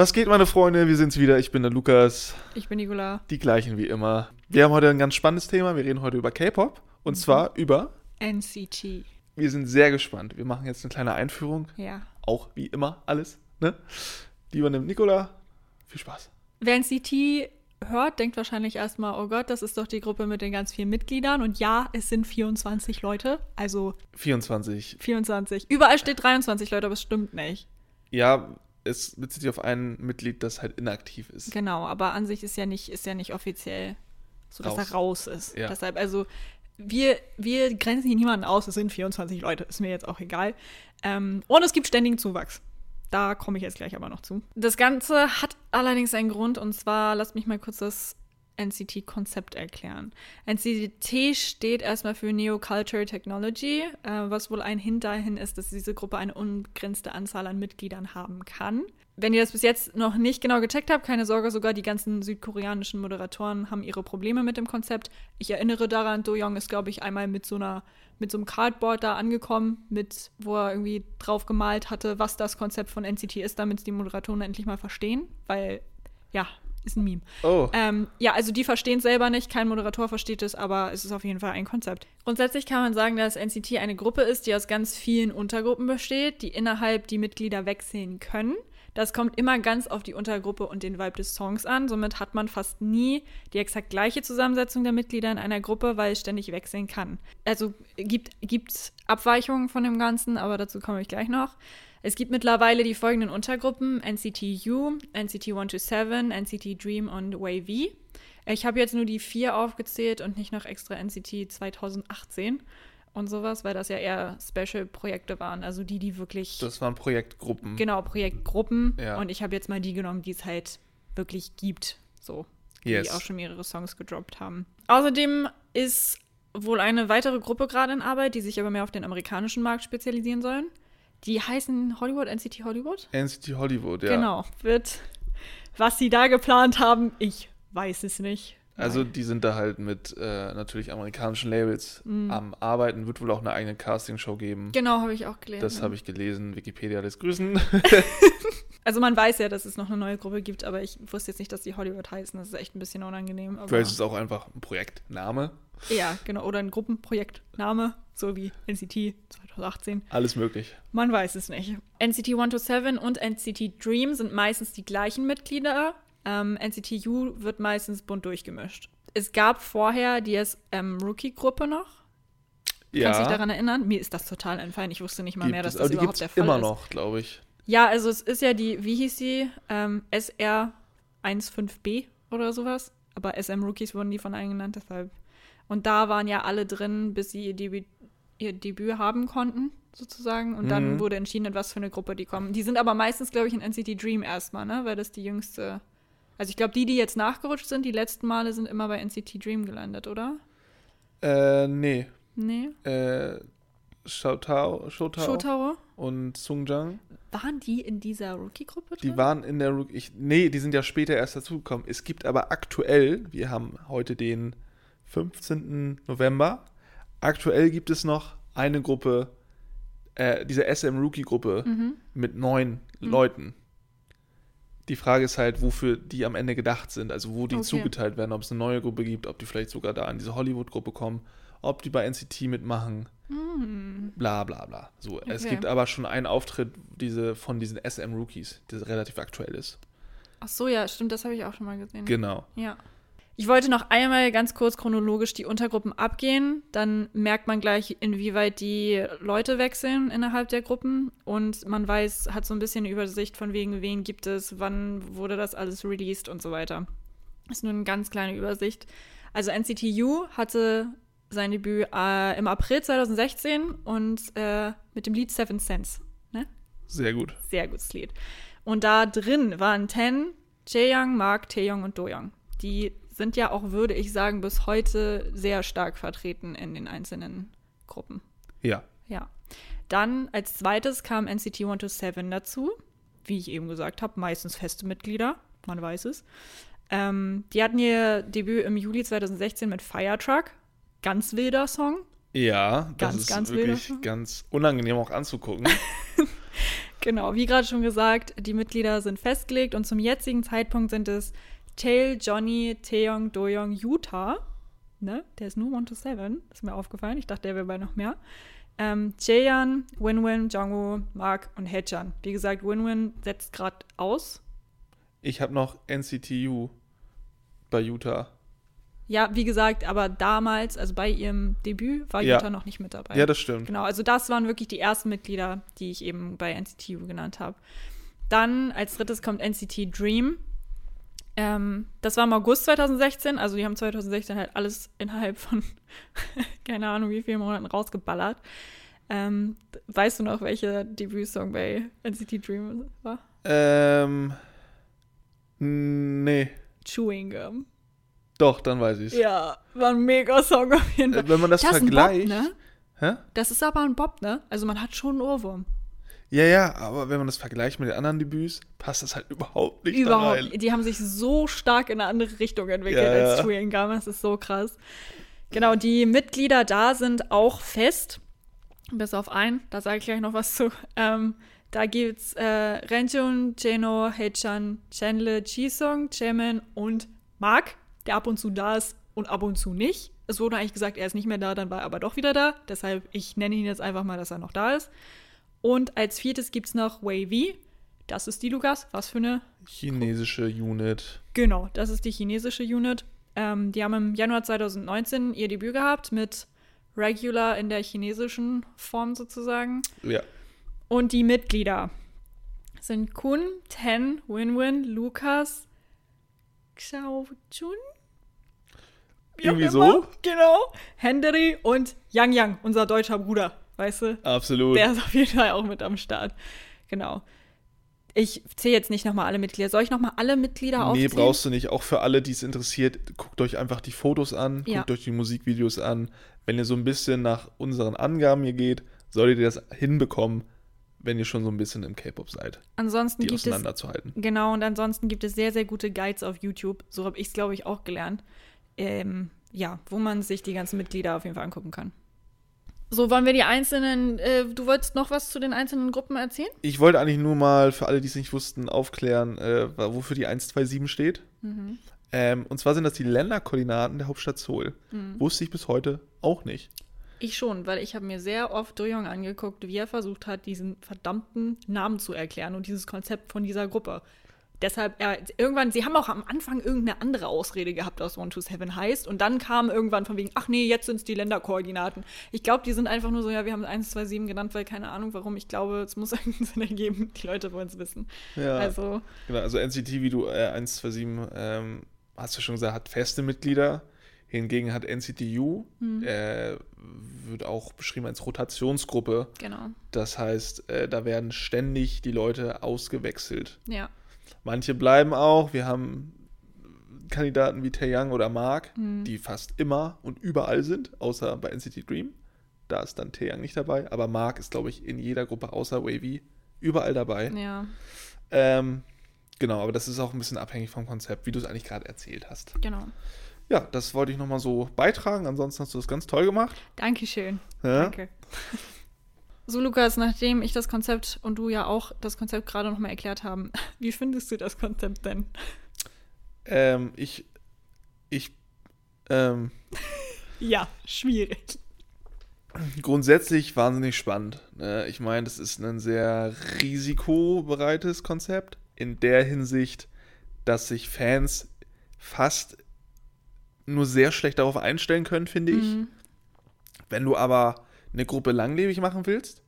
Was geht, meine Freunde? Wir sind's wieder. Ich bin der Lukas. Ich bin Nicola. Die gleichen wie immer. Wir haben heute ein ganz spannendes Thema. Wir reden heute über K-Pop. Und Mhm. zwar über. NCT. Wir sind sehr gespannt. Wir machen jetzt eine kleine Einführung. Ja. Auch wie immer alles. Ne? Lieber nimmt Nicola. Viel Spaß. Wer NCT hört, denkt wahrscheinlich erstmal, oh Gott, das ist doch die Gruppe mit den ganz vielen Mitgliedern. Und ja, es sind 24 Leute. Also 24. 24. Überall steht 23 Leute, aber es stimmt nicht. Ja, es bezieht sich auf ein Mitglied, das halt inaktiv ist. Genau, aber an sich ist ja nicht, ist ja nicht offiziell so, dass Raus. er raus ist. Ja. Deshalb, also wir, wir grenzen hier niemanden aus, es sind 24 Leute, ist mir jetzt auch egal. Ähm, und es gibt ständigen Zuwachs. Da komme ich jetzt gleich aber noch zu. Das Ganze hat allerdings einen Grund und zwar, lasst mich mal kurz das NCT-Konzept erklären. NCT steht erstmal für Neo Culture Technology, äh, was wohl ein Hint dahin ist, dass diese Gruppe eine unbegrenzte Anzahl an Mitgliedern haben kann. Wenn ihr das bis jetzt noch nicht genau gecheckt habt, keine Sorge, sogar die ganzen südkoreanischen Moderatoren haben ihre Probleme mit dem Konzept. Ich erinnere daran, Do Young ist, glaube ich, einmal mit so einer mit so einem Cardboard da angekommen, mit, wo er irgendwie drauf gemalt hatte, was das Konzept von NCT ist, damit die Moderatoren endlich mal verstehen, weil, ja, ist ein Meme. Oh. Ähm, ja, also die verstehen es selber nicht, kein Moderator versteht es, aber es ist auf jeden Fall ein Konzept. Grundsätzlich kann man sagen, dass NCT eine Gruppe ist, die aus ganz vielen Untergruppen besteht, die innerhalb die Mitglieder wechseln können. Das kommt immer ganz auf die Untergruppe und den Vibe des Songs an. Somit hat man fast nie die exakt gleiche Zusammensetzung der Mitglieder in einer Gruppe, weil es ständig wechseln kann. Also gibt gibt Abweichungen von dem Ganzen, aber dazu komme ich gleich noch. Es gibt mittlerweile die folgenden Untergruppen: NCT U, NCT 127, NCT Dream und Wavy. Ich habe jetzt nur die vier aufgezählt und nicht noch extra NCT 2018 und sowas, weil das ja eher Special-Projekte waren. Also die, die wirklich. Das waren Projektgruppen. Genau, Projektgruppen. Ja. Und ich habe jetzt mal die genommen, die es halt wirklich gibt. So. Die Yes. auch schon mehrere Songs gedroppt haben. Außerdem ist wohl eine weitere Gruppe gerade in Arbeit, die sich aber mehr auf den amerikanischen Markt spezialisieren sollen. Die heißen Hollywood, NCT Hollywood. NCT Hollywood, ja. Genau. Wird, was sie da geplant haben, ich weiß es nicht. Also die sind da halt mit äh, natürlich amerikanischen Labels Mhm. am Arbeiten. Wird wohl auch eine eigene Castingshow geben. Genau, habe ich auch gelesen. Das habe ich gelesen. Wikipedia lässt grüßen. Also man weiß ja, dass es noch eine neue Gruppe gibt, aber ich wusste jetzt nicht, dass die Hollywood heißen. Das ist echt ein bisschen unangenehm. Vielleicht ist es auch einfach ein Projektname. Ja, genau. Oder ein Gruppenprojektname, so wie NCT 2018. Alles möglich. Man weiß es nicht. NCT 127 und NCT Dream sind meistens die gleichen Mitglieder. Ähm, NCT U wird meistens bunt durchgemischt. Es gab vorher die SM Rookie-Gruppe noch. Ja. Kannst du dich daran erinnern? Mir ist das total entfallen. Ich wusste nicht mal gibt mehr, dass es, das überhaupt der Fall immer ist. noch, glaube ich. Ja, also es ist ja die, wie hieß sie? Ähm, SR15B oder sowas. Aber SM Rookies wurden die von allen genannt, deshalb. Und da waren ja alle drin, bis sie ihr Debüt, ihr Debüt haben konnten, sozusagen. Und dann Mhm. wurde entschieden, in was für eine Gruppe die kommen. Die sind aber meistens, glaube ich, in NCT Dream erstmal, ne? Weil das die jüngste. Also ich glaube, die, die jetzt nachgerutscht sind, die letzten Male sind immer bei NCT Dream gelandet, oder? Äh, nee. Nee. Äh, Shotao, Shotao Shotaro? und Sungjang. Waren die in dieser Rookie-Gruppe? Die waren in der Rook- ich Nee, die sind ja später erst dazugekommen. Es gibt aber aktuell, wir haben heute den 15. November, aktuell gibt es noch eine Gruppe, äh, diese SM Rookie-Gruppe Mhm. mit neun Leuten. Die Frage ist halt, wofür die am Ende gedacht sind, also wo die Okay. zugeteilt werden, ob es eine neue Gruppe gibt, ob die vielleicht sogar da an diese Hollywood-Gruppe kommen, ob die bei NCT mitmachen, Hm. bla bla bla. So, es Okay. gibt aber schon einen Auftritt diese, von diesen SM Rookies, der relativ aktuell ist. Ach so, ja, stimmt, das habe ich auch schon mal gesehen. Genau. Ja. Ich wollte noch einmal ganz kurz chronologisch die Untergruppen abgehen. Dann merkt man gleich, inwieweit die Leute wechseln innerhalb der Gruppen. Und man weiß, hat so ein bisschen eine Übersicht von wegen, wen gibt es, wann wurde das alles released und so weiter. Ist nur eine ganz kleine Übersicht. Also NCT U hatte sein Debüt äh, im April 2016 und äh, mit dem Lied Seven Cents. Ne? Sehr gut. Sehr gutes Lied. Und da drin waren Ten, Jaeyoung, Mark, Taeyong und Doyoung. Die sind ja auch, würde ich sagen, bis heute sehr stark vertreten in den einzelnen Gruppen. Ja. Ja. Dann als zweites kam NCT 127 dazu. Wie ich eben gesagt habe, meistens feste Mitglieder. Man weiß es. Ähm, die hatten ihr Debüt im Juli 2016 mit Fire Truck. Ganz wilder Song. Ja, das Ganz, ist ganz wilder wirklich ganz unangenehm auch anzugucken. Genau, wie gerade schon gesagt, die Mitglieder sind festgelegt und zum jetzigen Zeitpunkt sind es Tail, Johnny, Taeyong, Doyoung, Yuta. Ne? Der ist nur 1 to 7, ist mir aufgefallen. Ich dachte, der wäre bei noch mehr. Ähm, Jaeyeon, Winwin, Jongwoo, Mark und Haechan. Wie gesagt, Winwin setzt gerade aus. Ich habe noch NCTU bei Utah. Ja, wie gesagt, aber damals, also bei ihrem Debüt, war Ja. Utah noch nicht mit dabei. Ja, das stimmt. Genau, also das waren wirklich die ersten Mitglieder, die ich eben bei NCT U genannt habe. Dann als drittes kommt NCT Dream. Ähm, das war im August 2016, also die haben 2016 halt alles innerhalb von keine Ahnung wie vielen Monaten rausgeballert. Ähm, weißt du noch, welcher Debütsong bei NCT Dream war? Ähm. Nee. Chewing Gum. Doch, dann weiß ich's. Ja, war ein mega Song auf jeden Fall. Äh, Wenn man das, Das ist ein vergleicht. Bob, ne? Hä? Das ist aber ein Bob, ne? Also man hat schon einen Ohrwurm. Ja, ja, aber wenn man das vergleicht mit den anderen Debüts, passt das halt überhaupt nicht Überhaupt. rein. Die haben sich so stark in eine andere Richtung entwickelt Ja, als ja. Chewing Gum. Das ist so krass. Genau, die Mitglieder da sind auch fest. Bis auf einen, da sage ich gleich noch was zu. Ähm, da gibt's äh, Renjun, Jeno, Haechan, Chandler, Jisung, Jaemin und Mark, der ab und zu da ist und ab und zu nicht. Es wurde eigentlich gesagt, er ist nicht mehr da, dann war er aber doch wieder da. Deshalb, ich nenne ihn jetzt einfach mal, dass er noch da ist. Und als viertes gibt's noch Wavy. Das ist die Lukas. Was für eine Chinesische Unit. Genau, das ist die chinesische Unit. Ähm, die haben im Januar 2019 ihr Debüt gehabt mit Regular in der chinesischen Form sozusagen. Ja. Und die Mitglieder sind Kun, Ten, Winwin, Lukas, Xiaojun. Irgendwie so? Genau. Henry und Yang Yang, unser deutscher Bruder. Weißt du? Absolut. Der ist auf jeden Fall auch mit am Start. Genau. Ich zähle jetzt nicht nochmal alle Mitglieder. Soll ich nochmal alle Mitglieder Nee, aufzählen? brauchst du nicht. Auch für alle, die es interessiert, guckt euch einfach die Fotos an, Ja. guckt euch die Musikvideos an. Wenn ihr so ein bisschen nach unseren Angaben hier geht, solltet ihr das hinbekommen, wenn ihr schon so ein bisschen im K-Pop seid, Ansonsten die gibt es auseinanderzuhalten. genau und ansonsten gibt es sehr sehr gute Guides auf YouTube. So habe ich es glaube ich auch gelernt. Ähm, ja, wo man sich die ganzen Mitglieder auf jeden Fall angucken kann. So wollen wir die einzelnen. Äh, du wolltest noch was zu den einzelnen Gruppen erzählen? Ich wollte eigentlich nur mal für alle, die es nicht wussten, aufklären, äh, wofür die 127 steht. Mhm. Ähm, und zwar sind das die Länderkoordinaten der Hauptstadt Seoul. Mhm. Wusste ich bis heute auch nicht. Ich schon, weil ich habe mir sehr oft Doyoung angeguckt, wie er versucht hat, diesen verdammten Namen zu erklären und dieses Konzept von dieser Gruppe. Deshalb, er, irgendwann, sie haben auch am Anfang irgendeine andere Ausrede gehabt, was One to Seven heißt. Und dann kam irgendwann von wegen, ach nee, jetzt sind es die Länderkoordinaten. Ich glaube, die sind einfach nur so, ja, wir haben 1, 2, 7 genannt, weil keine Ahnung warum. Ich glaube, es muss irgendeinen Sinn ergeben. Die Leute wollen es wissen. Ja. Also, Genau, also NCT, wie du äh, 127, ähm, hast du schon gesagt, hat feste Mitglieder. Hingegen hat NCTU, Mhm. äh, wird auch beschrieben als Rotationsgruppe. genau. Das heißt, äh, da werden ständig die Leute ausgewechselt. Ja. Manche bleiben auch. Wir haben Kandidaten wie Taeyang oder Mark, Mhm. die fast immer und überall sind, außer bei NCT Dream. Da ist dann Taeyang nicht dabei. Aber Mark ist, glaube ich, in jeder Gruppe außer Wavy überall dabei. Ja, Ähm, genau, aber das ist auch ein bisschen abhängig vom Konzept, wie du es eigentlich gerade erzählt hast. genau. Ja, das wollte ich nochmal so beitragen. Ansonsten hast du das ganz toll gemacht. Dankeschön. Ja? Danke. So, Lukas, nachdem ich das Konzept und du ja auch das Konzept gerade nochmal erklärt haben, wie findest du das Konzept denn? Ähm, ich, ich, ähm, Ja, schwierig. grundsätzlich wahnsinnig spannend. Ne? Ich meine, das ist ein sehr risikobereites Konzept. In der Hinsicht, dass sich Fans fast nur sehr schlecht darauf einstellen können, finde ich. Mhm. Wenn du aber eine Gruppe langlebig machen willst,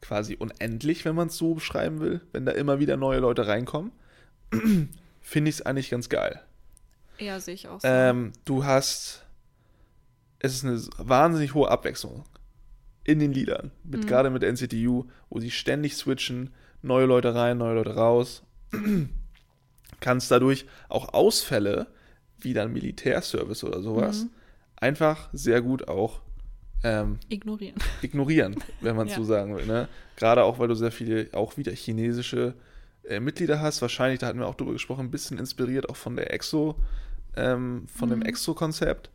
quasi unendlich, wenn man es so beschreiben will, wenn da immer wieder neue Leute reinkommen, finde ich es eigentlich ganz geil. Ja, sehe ich auch so. Ähm, du hast, es ist eine wahnsinnig hohe Abwechslung in den Liedern, mit, Mhm. gerade mit NCTU, wo sie ständig switchen, neue Leute rein, neue Leute raus. Kannst dadurch auch Ausfälle, wie dann Militärservice oder sowas, Mhm. einfach sehr gut auch ähm, Ignorieren. ignorieren, wenn man Ja. so sagen will. Ne? Gerade auch, weil du sehr viele, auch wieder chinesische äh, Mitglieder hast. Wahrscheinlich, da hatten wir auch drüber gesprochen, ein bisschen inspiriert auch von der EXO, ähm, von dem Mhm. EXO-Konzept.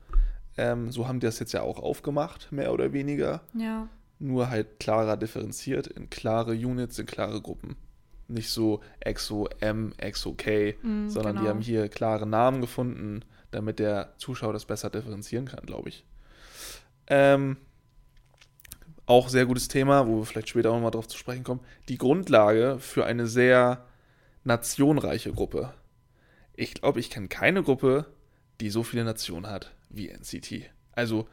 Ähm, so haben die das jetzt ja auch aufgemacht, mehr oder weniger. Ja. nur halt klarer differenziert in klare Units, in klare Gruppen. Nicht so EXO M, EXO K, Mm, sondern die genau. haben hier klare Namen gefunden, damit der Zuschauer das besser differenzieren kann, glaube ich. Ähm, auch sehr gutes Thema, wo wir vielleicht später auch nochmal drauf zu sprechen kommen. Die Grundlage für eine sehr nationreiche Gruppe. Ich glaube, ich kenne keine Gruppe, die so viele Nationen hat wie NCT. Also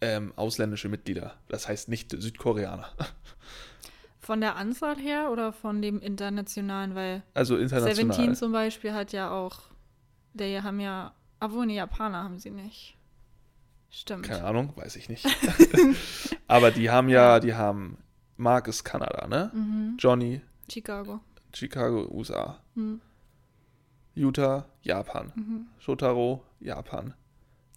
ähm, ausländische Mitglieder. Das heißt nicht Südkoreaner. Von der Anzahl her oder von dem internationalen? Weil Also international. Seventeen zum Beispiel hat ja auch, der haben ja, obwohl, nee, Japaner haben sie nicht. Stimmt. Keine Ahnung, weiß ich nicht. Aber die haben ja, die haben, Mark ist Kanada, ne? Mhm. Johnny, Chicago. Chicago, USA. Mhm. Utah, Japan. Mhm. Shotaro, Japan.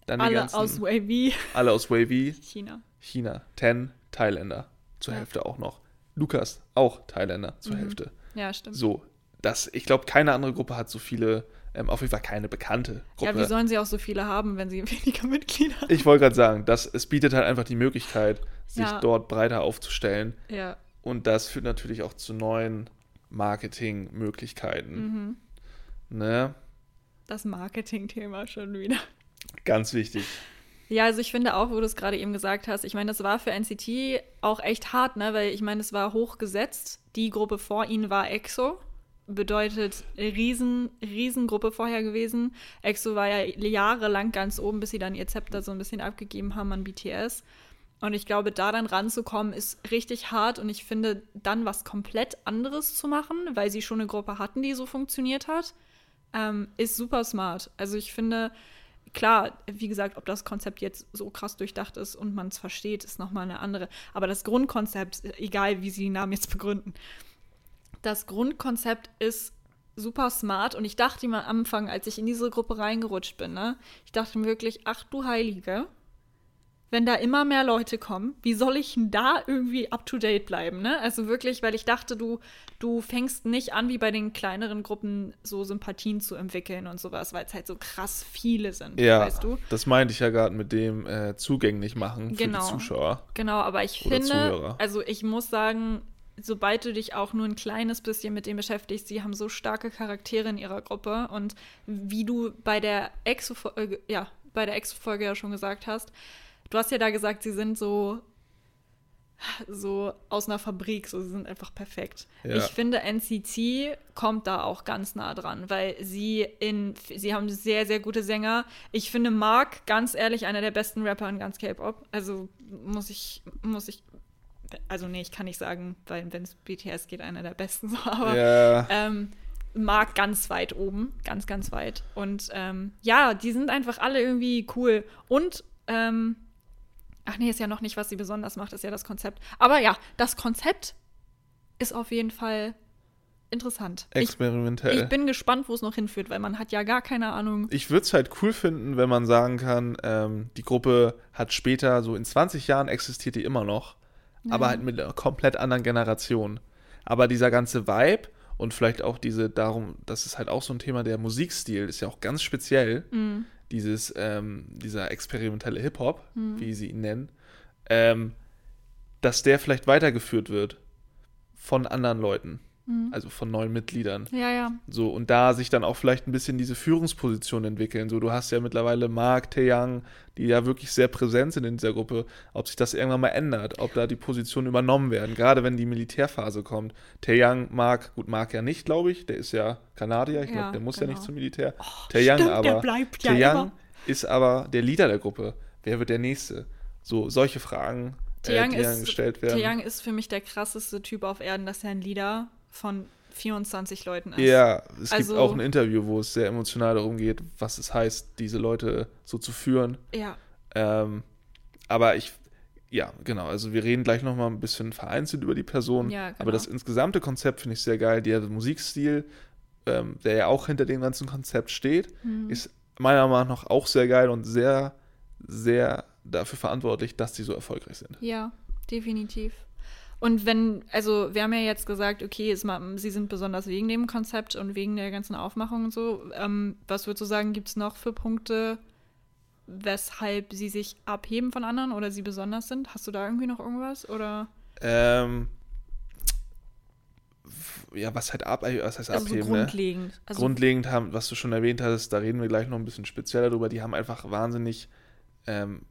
Dann Alle ganzen, aus Wavy, alle aus Wavy, China. China. Ten, Thailänder. Zur Ja. Hälfte auch noch. Lukas, auch Thailänder, zur Mhm. Hälfte. Ja, stimmt. So, das, ich glaube, keine andere Gruppe hat so viele, ähm, auf jeden Fall keine bekannte Gruppe. Ja, wie sollen sie auch so viele haben, wenn sie weniger Mitglieder haben? ich wollte gerade sagen, das, es bietet halt einfach die Möglichkeit, sich Ja. dort breiter aufzustellen. Ja. Und das führt natürlich auch zu neuen Marketingmöglichkeiten. Mhm. Ne? Das Marketing-Thema schon wieder. Ganz wichtig. Ja, also ich finde auch, wo du es gerade eben gesagt hast, ich meine, das war für NCT auch echt hart, ne? Weil ich meine, es war hochgesetzt. Die Gruppe vor ihnen war EXO. Bedeutet riesen, Riesengruppe vorher gewesen. EXO war ja jahrelang ganz oben, bis sie dann ihr Zepter so ein bisschen abgegeben haben an BTS. Und ich glaube, da dann ranzukommen, ist richtig hart. Und ich finde, dann was komplett anderes zu machen, weil sie schon eine Gruppe hatten, die so funktioniert hat, ähm, ist super smart. Also ich finde, klar, wie gesagt, ob das Konzept jetzt so krass durchdacht ist und man es versteht, ist nochmal eine andere. Aber das Grundkonzept, egal wie sie die Namen jetzt begründen, das Grundkonzept ist super smart und ich dachte mir am Anfang, als ich in diese Gruppe reingerutscht bin, ne, ich dachte mir wirklich, ach du Heilige, wenn da immer mehr Leute kommen, wie soll ich denn da irgendwie up to date bleiben, ne? Also wirklich, weil ich dachte, du, du fängst nicht an, wie bei den kleineren Gruppen so Sympathien zu entwickeln und sowas, weil es halt so krass viele sind, Ja, weißt du? das meinte ich ja gerade mit dem äh, zugänglich machen für Genau. die Zuschauer. Genau, aber ich finde, Zuhörer. also ich muss sagen, sobald du dich auch nur ein kleines bisschen mit dem beschäftigst, sie haben so starke Charaktere in ihrer Gruppe und wie du bei der Exo-Folge, ja, bei der Exo-Folge ja schon gesagt hast, du hast ja da gesagt, sie sind so so aus einer Fabrik, so sie sind einfach perfekt. Ja. Ich finde, NCT kommt da auch ganz nah dran, weil sie in, sie haben sehr, sehr gute Sänger. Ich finde Mark, ganz ehrlich, einer der besten Rapper in ganz K-Pop. Also muss ich, muss ich, also nee, ich kann nicht sagen, weil wenn es BTS geht, einer der besten so, aber ja, ähm, Mark ganz weit oben, ganz, ganz weit. Und ähm, ja, die sind einfach alle irgendwie cool. Und, ähm, ach nee, ist ja noch nicht, was sie besonders macht, ist ja das Konzept. Aber ja, das Konzept ist auf jeden Fall interessant. Ich, experimentell. ich bin gespannt, wo es noch hinführt, weil man hat ja gar keine Ahnung. ich würde es halt cool finden, wenn man sagen kann, ähm, die Gruppe hat später, so in 20 Jahren existiert die immer noch, aber halt mit einer komplett anderen Generation. Aber dieser ganze Vibe und vielleicht auch diese, darum, das ist halt auch so ein Thema, der Musikstil ist ja auch ganz speziell, Mhm. dieses, ähm, dieser experimentelle Hip-Hop, Mhm. wie sie ihn nennen, ähm, dass der vielleicht weitergeführt wird von anderen Leuten, Mhm. also von neuen Mitgliedern. Ja, ja. So, und da sich dann auch vielleicht ein bisschen diese Führungsposition entwickeln. So, du hast ja mittlerweile Mark, Taeyang, die ja wirklich sehr präsent sind in dieser Gruppe, ob sich das irgendwann mal ändert, ob da die Positionen übernommen werden, gerade wenn die Militärphase kommt. Taeyang, Mark, gut, Mark ja nicht, glaube ich, der ist ja Kanadier, ich glaube, Ja, der muss ja genau. nicht zum Militär. Taeyang stimmt, aber, der bleibt ja Taeyang ist aber der Leader der Gruppe. Wer wird der Nächste? So, solche Fragen, Taeyang äh, die ist, gestellt werden. Taeyang ist für mich der krasseste Typ auf Erden, dass er ein Leader von 24 Leuten ist. Ja, es Also- gibt auch ein Interview, wo es sehr emotional darum geht, was es heißt, diese Leute so zu führen. Ja. Ähm, aber ich, ja, genau, also wir reden gleich nochmal ein bisschen vereinzelt über die Person. Ja, genau. Aber das insgesamte Konzept finde ich sehr geil. Der Musikstil, ähm, der ja auch hinter dem ganzen Konzept steht, Mhm. ist meiner Meinung nach auch sehr geil und sehr, sehr dafür verantwortlich, dass die so erfolgreich sind. Ja, definitiv. Und wenn, also wir haben ja jetzt gesagt, okay, es, ma- sie sind besonders wegen dem Konzept und wegen der ganzen Aufmachung und so. Ähm, was würdest du sagen, gibt es noch für Punkte, weshalb sie sich abheben von anderen oder sie besonders sind? Hast du da irgendwie noch irgendwas? Oder? Ähm, ja, was halt ab, was heißt Also so abheben, ne? grundlegend. Also, Grundlegend haben, was du schon erwähnt hattest, da reden wir gleich noch ein bisschen spezieller drüber, die haben einfach wahnsinnig ähm,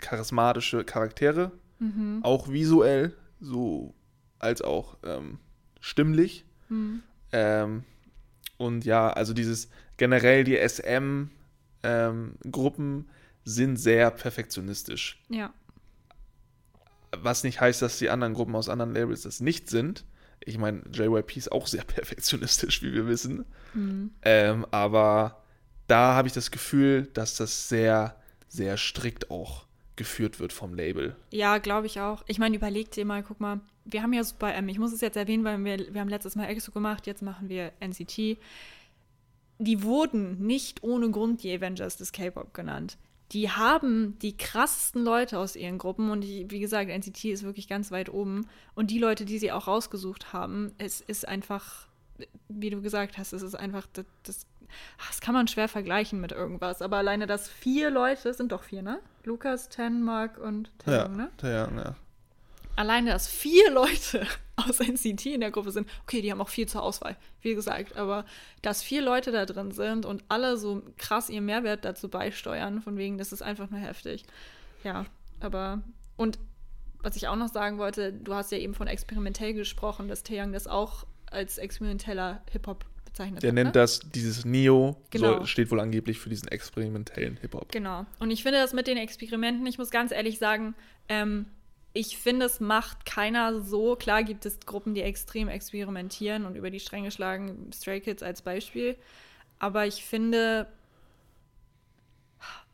charismatische Charaktere, mhm. auch visuell, so als auch ähm, stimmlich. Mhm. Ähm, und ja, also dieses generell die SM-Gruppen sind sehr perfektionistisch. Ja. Was nicht heißt, dass die anderen Gruppen aus anderen Labels das nicht sind. Ich meine, JYP ist auch sehr perfektionistisch, wie wir wissen. Mhm. Ähm, aber da habe ich das Gefühl, dass das sehr, sehr strikt auch geführt wird vom Label. Ja, glaube ich auch. Ich meine, überleg dir mal, guck mal, wir haben ja Super M, ich muss es jetzt erwähnen, weil wir, wir haben letztes Mal EXO gemacht, jetzt machen wir NCT. Die wurden nicht ohne Grund die Avengers des K-Pop genannt. Die haben die krassesten Leute aus ihren Gruppen und die, wie gesagt, NCT ist wirklich ganz weit oben. Und die Leute, die sie auch rausgesucht haben, es ist einfach, wie du gesagt hast, es ist einfach, das, das, das kann man schwer vergleichen mit irgendwas. Aber alleine, dass vier Leute, sind doch vier, ne? Lukas, Ten, Mark und Ja, Taeyong, ne? ja, ja. alleine, dass vier Leute aus NCT in der Gruppe sind, okay, die haben auch viel zur Auswahl, wie gesagt, aber dass vier Leute da drin sind und alle so krass ihren Mehrwert dazu beisteuern, von wegen, das ist einfach nur heftig. Ja, aber und was ich auch noch sagen wollte, du hast ja eben von experimentell gesprochen, dass Taeyang das auch als experimenteller Hip-Hop bezeichnet Der hat. nennt ne? das, dieses Neo, Genau. soll, steht wohl angeblich für diesen experimentellen Hip-Hop. Genau. Und ich finde das mit den Experimenten, ich muss ganz ehrlich sagen, ähm, ich finde, es macht keiner so. Klar gibt es Gruppen, die extrem experimentieren und über die Stränge schlagen, Stray Kids als Beispiel. Aber ich finde,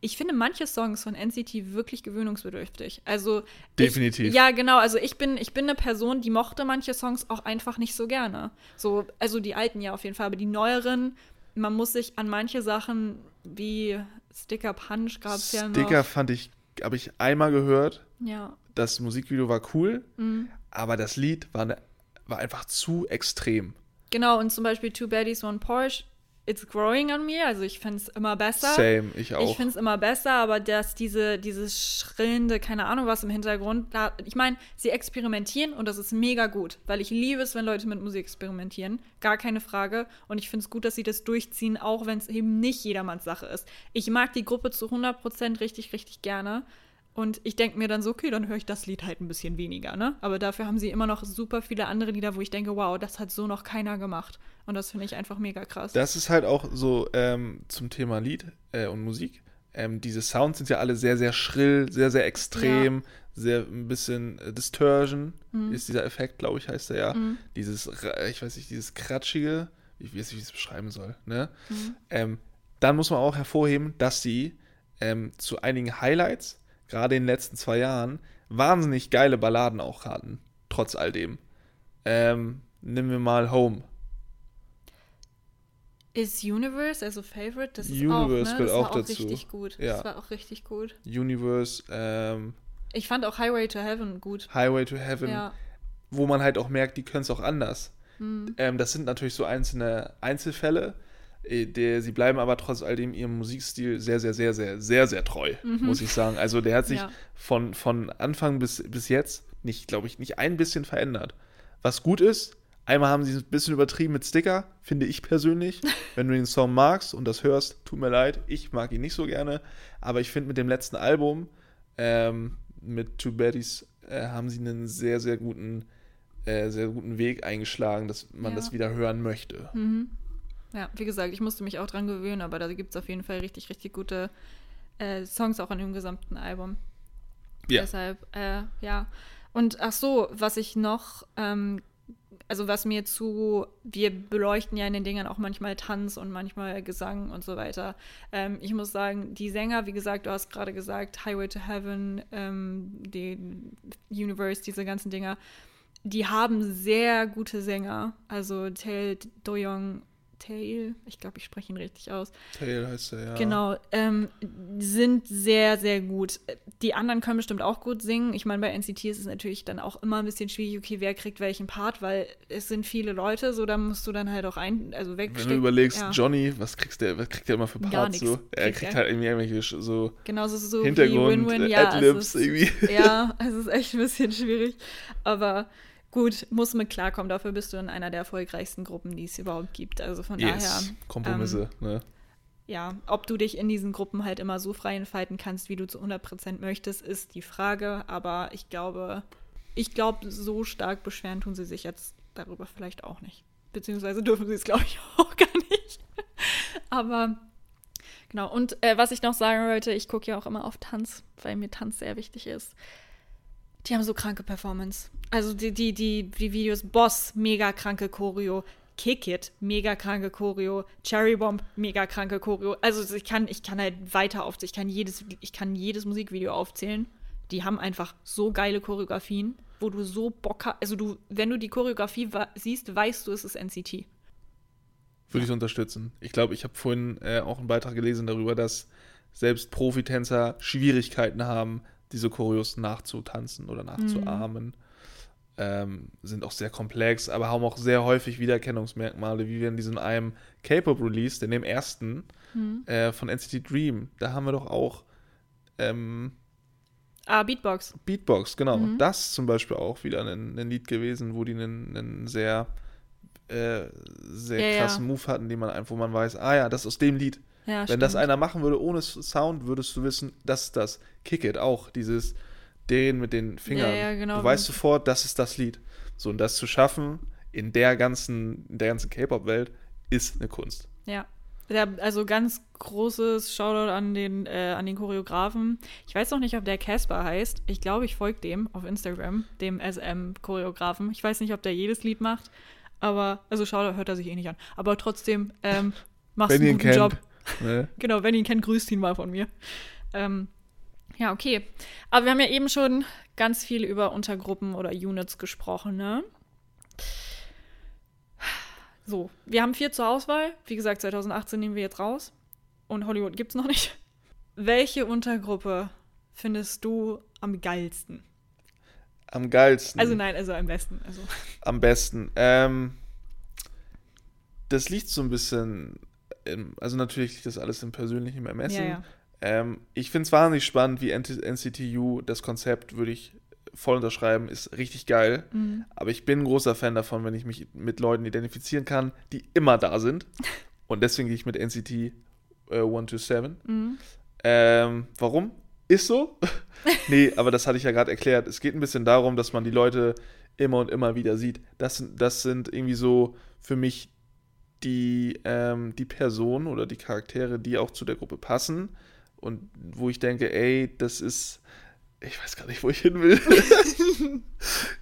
ich finde manche Songs von NCT wirklich gewöhnungsbedürftig. Also Definitiv. Ich, ja, genau. Also ich bin, ich bin eine Person, die mochte manche Songs auch einfach nicht so gerne. So, also die alten ja auf jeden Fall, aber die neueren, man muss sich an manche Sachen wie Sticker Punch gab es ja noch. Sticker fand ich, habe ich einmal gehört. Ja. Das Musikvideo war cool, Mhm. aber das Lied war, ne, war einfach zu extrem. Genau, und zum Beispiel Two Baddies, One Porsche, It's Growing on Me. Also ich finde es immer besser. Same, ich auch. Ich finde es immer besser, aber dass diese, dieses schrillende, keine Ahnung was im Hintergrund, da, ich meine, sie experimentieren und das ist mega gut, weil ich liebe es, wenn Leute mit Musik experimentieren, gar keine Frage. Und ich finde es gut, dass sie das durchziehen, auch wenn es eben nicht jedermanns Sache ist. Ich mag die Gruppe zu 100% richtig, richtig gerne. Und ich denke mir dann so, okay, dann höre ich das Lied halt ein bisschen weniger, ne? Aber dafür haben sie immer noch super viele andere Lieder, wo ich denke, wow, das hat so noch keiner gemacht. Und das finde ich einfach mega krass. Das ist halt auch so ähm, zum Thema Lied äh, und Musik. Ähm, diese Sounds sind ja alle sehr, sehr schrill, sehr, sehr extrem, sehr ein bisschen äh, Distortion ist dieser Effekt, glaube ich, heißt er ja. Mhm. Dieses, ich weiß nicht, dieses kratschige, ich weiß nicht, wie ich es beschreiben soll. Ne? Mhm. Ähm, dann muss man auch hervorheben, dass sie ähm, zu einigen Highlights, gerade in den letzten zwei Jahren, wahnsinnig geile Balladen auch hatten, trotz all dem. Ähm, nehmen wir mal Home. Ist Universe, also Favorite, das ist Universe auch, ne? das auch war auch dazu. richtig gut. Ja. Das war auch richtig gut. Universe, ähm, Ich fand auch Highway to Heaven gut. Highway to Heaven, Ja. wo man halt auch merkt, die können es auch anders. Hm. Ähm, das sind natürlich so einzelne Einzelfälle. Äh, Der, sie bleiben aber trotz all dem ihrem Musikstil sehr, sehr, sehr, sehr, sehr, sehr treu, muss ich sagen. Also der hat sich Ja. von, von Anfang bis, bis jetzt nicht, glaube ich, nicht ein bisschen verändert. Was gut ist, einmal haben sie es ein bisschen übertrieben mit Sticker, finde ich persönlich. Wenn du den Song magst und das hörst, tut mir leid, ich mag ihn nicht so gerne. Aber ich finde mit dem letzten Album, ähm, mit Two Baddies, äh, haben sie einen sehr, sehr guten, äh, sehr guten Weg eingeschlagen, dass man Ja. das wieder hören möchte. Mhm. Ja, wie gesagt, ich musste mich auch dran gewöhnen, aber da gibt es auf jeden Fall richtig, richtig gute äh, Songs auch an dem gesamten Album. Ja. Deshalb, äh, ja. Und ach so, was ich noch, ähm, also was mir zu, wir beleuchten ja in den Dingern auch manchmal Tanz und manchmal Gesang und so weiter. Ähm, ich muss sagen, die Sänger, wie gesagt, du hast gerade gesagt, Highway to Heaven, ähm, die Universe, diese ganzen Dinger, die haben sehr gute Sänger. Also Tae Do-young Tail, ich glaube, ich spreche ihn richtig aus. Tail heißt er, ja. Genau, ähm, sind sehr, sehr gut. Die anderen können bestimmt auch gut singen. Ich meine, bei NCT ist es natürlich dann auch immer ein bisschen schwierig, okay, wer kriegt welchen Part, weil es sind viele Leute, so da musst du dann halt auch ein, also wegstecken. Wenn du überlegst, ja. Johnny, was kriegst der, was kriegt der immer für Parts so? Er kriegt kriegt halt irgendwie irgendwelche so Genauso so wie Hintergrund, Win-Win, äh, ja. Adlibs irgendwie. Ja, es ist echt ein bisschen schwierig. Aber gut, muss mit klarkommen. Dafür bist du in einer der erfolgreichsten Gruppen, die es überhaupt gibt. Also von Yes, daher, Kompromisse, ne? ja, ob du dich in diesen Gruppen halt immer so frei entfalten kannst, wie du zu 100% möchtest, ist die Frage. Aber ich glaube, ich glaube, so stark beschweren tun sie sich jetzt darüber vielleicht auch nicht. Beziehungsweise dürfen sie es, glaube ich, auch gar nicht. Aber genau. Und äh, was ich noch sagen wollte, ich gucke ja auch immer auf Tanz, weil mir Tanz sehr wichtig ist. Die haben so kranke Performance. Also die, die, die, die Videos Boss, mega kranke Choreo. Kick It, mega kranke Choreo. Cherry Bomb, mega kranke Choreo. Also ich kann, ich kann halt weiter aufzählen. Ich kann jedes, ich kann jedes Musikvideo aufzählen. Die haben einfach so geile Choreografien, wo du so Bock hast. Also du, wenn du die Choreografie siehst, weißt du, es ist NCT. Würde ich unterstützen. Ich glaube, ich habe vorhin äh, auch einen Beitrag gelesen darüber, dass selbst Profitänzer Schwierigkeiten haben, diese Choreos nachzutanzen oder nachzuahmen. Ähm, sind auch sehr komplex, aber haben auch sehr häufig Wiedererkennungsmerkmale, wie wir in diesem einem K-Pop-Release, in dem ersten äh, von NCT Dream, da haben wir doch auch ähm, Ah, Beatbox. Beatbox, genau. Mhm. Das zum Beispiel auch wieder ein, ein Lied gewesen, wo die einen, einen sehr, äh, sehr Ja, ja. krassen Move hatten, den man einfach, wo man weiß, ah ja, das ist aus dem Lied. Ja, Wenn das stimmt. einer machen würde ohne Sound, würdest du wissen, das ist das. Kick It auch, dieses Drehen mit den Fingern. Ja, ja, genau. Du weißt sofort, das ist das Lied. So, und das zu schaffen in der ganzen, in der ganzen K-Pop-Welt ist eine Kunst. Ja. Also ganz großes Shoutout an den, äh, an den Choreografen. Ich weiß noch nicht, ob der Casper heißt. Ich glaube, ich folge dem auf Instagram, dem SM-Choreografen. Ich weiß nicht, ob der jedes Lied macht, aber, also Shoutout hört er sich eh nicht an. Aber trotzdem, ähm, machst einen guten kennt. Job. Ne? Genau, wenn ihr ihn kennt, grüßt ihn mal von mir. Ähm, ja, okay. Aber wir haben ja eben schon ganz viel über Untergruppen oder Units gesprochen, ne? So, wir haben vier zur Auswahl. Wie gesagt, 2018 nehmen wir jetzt raus. Und Hollywood gibt's noch nicht. Welche Untergruppe findest du am geilsten? Am geilsten. Also nein, also am besten. Also, Am besten. Ähm, das liegt so ein bisschen, also natürlich liegt das alles im persönlichen Ermessen. ja, ja. Ähm, ich finde es wahnsinnig spannend, wie NCTU, das Konzept würde ich voll unterschreiben, ist richtig geil. Mhm. Aber ich bin ein großer Fan davon, wenn ich mich mit Leuten identifizieren kann, die immer da sind. Und deswegen gehe ich mit NCT äh, 127. Mhm. Ähm, warum? Ist so? nee, aber das hatte ich ja gerade erklärt. Es geht ein bisschen darum, dass man die Leute immer und immer wieder sieht. Das, sind- das sind irgendwie so für mich die, ähm, die Personen oder die Charaktere, die auch zu der Gruppe passen. Und wo ich denke, ey, das ist. Ich weiß gar nicht, wo ich hin will.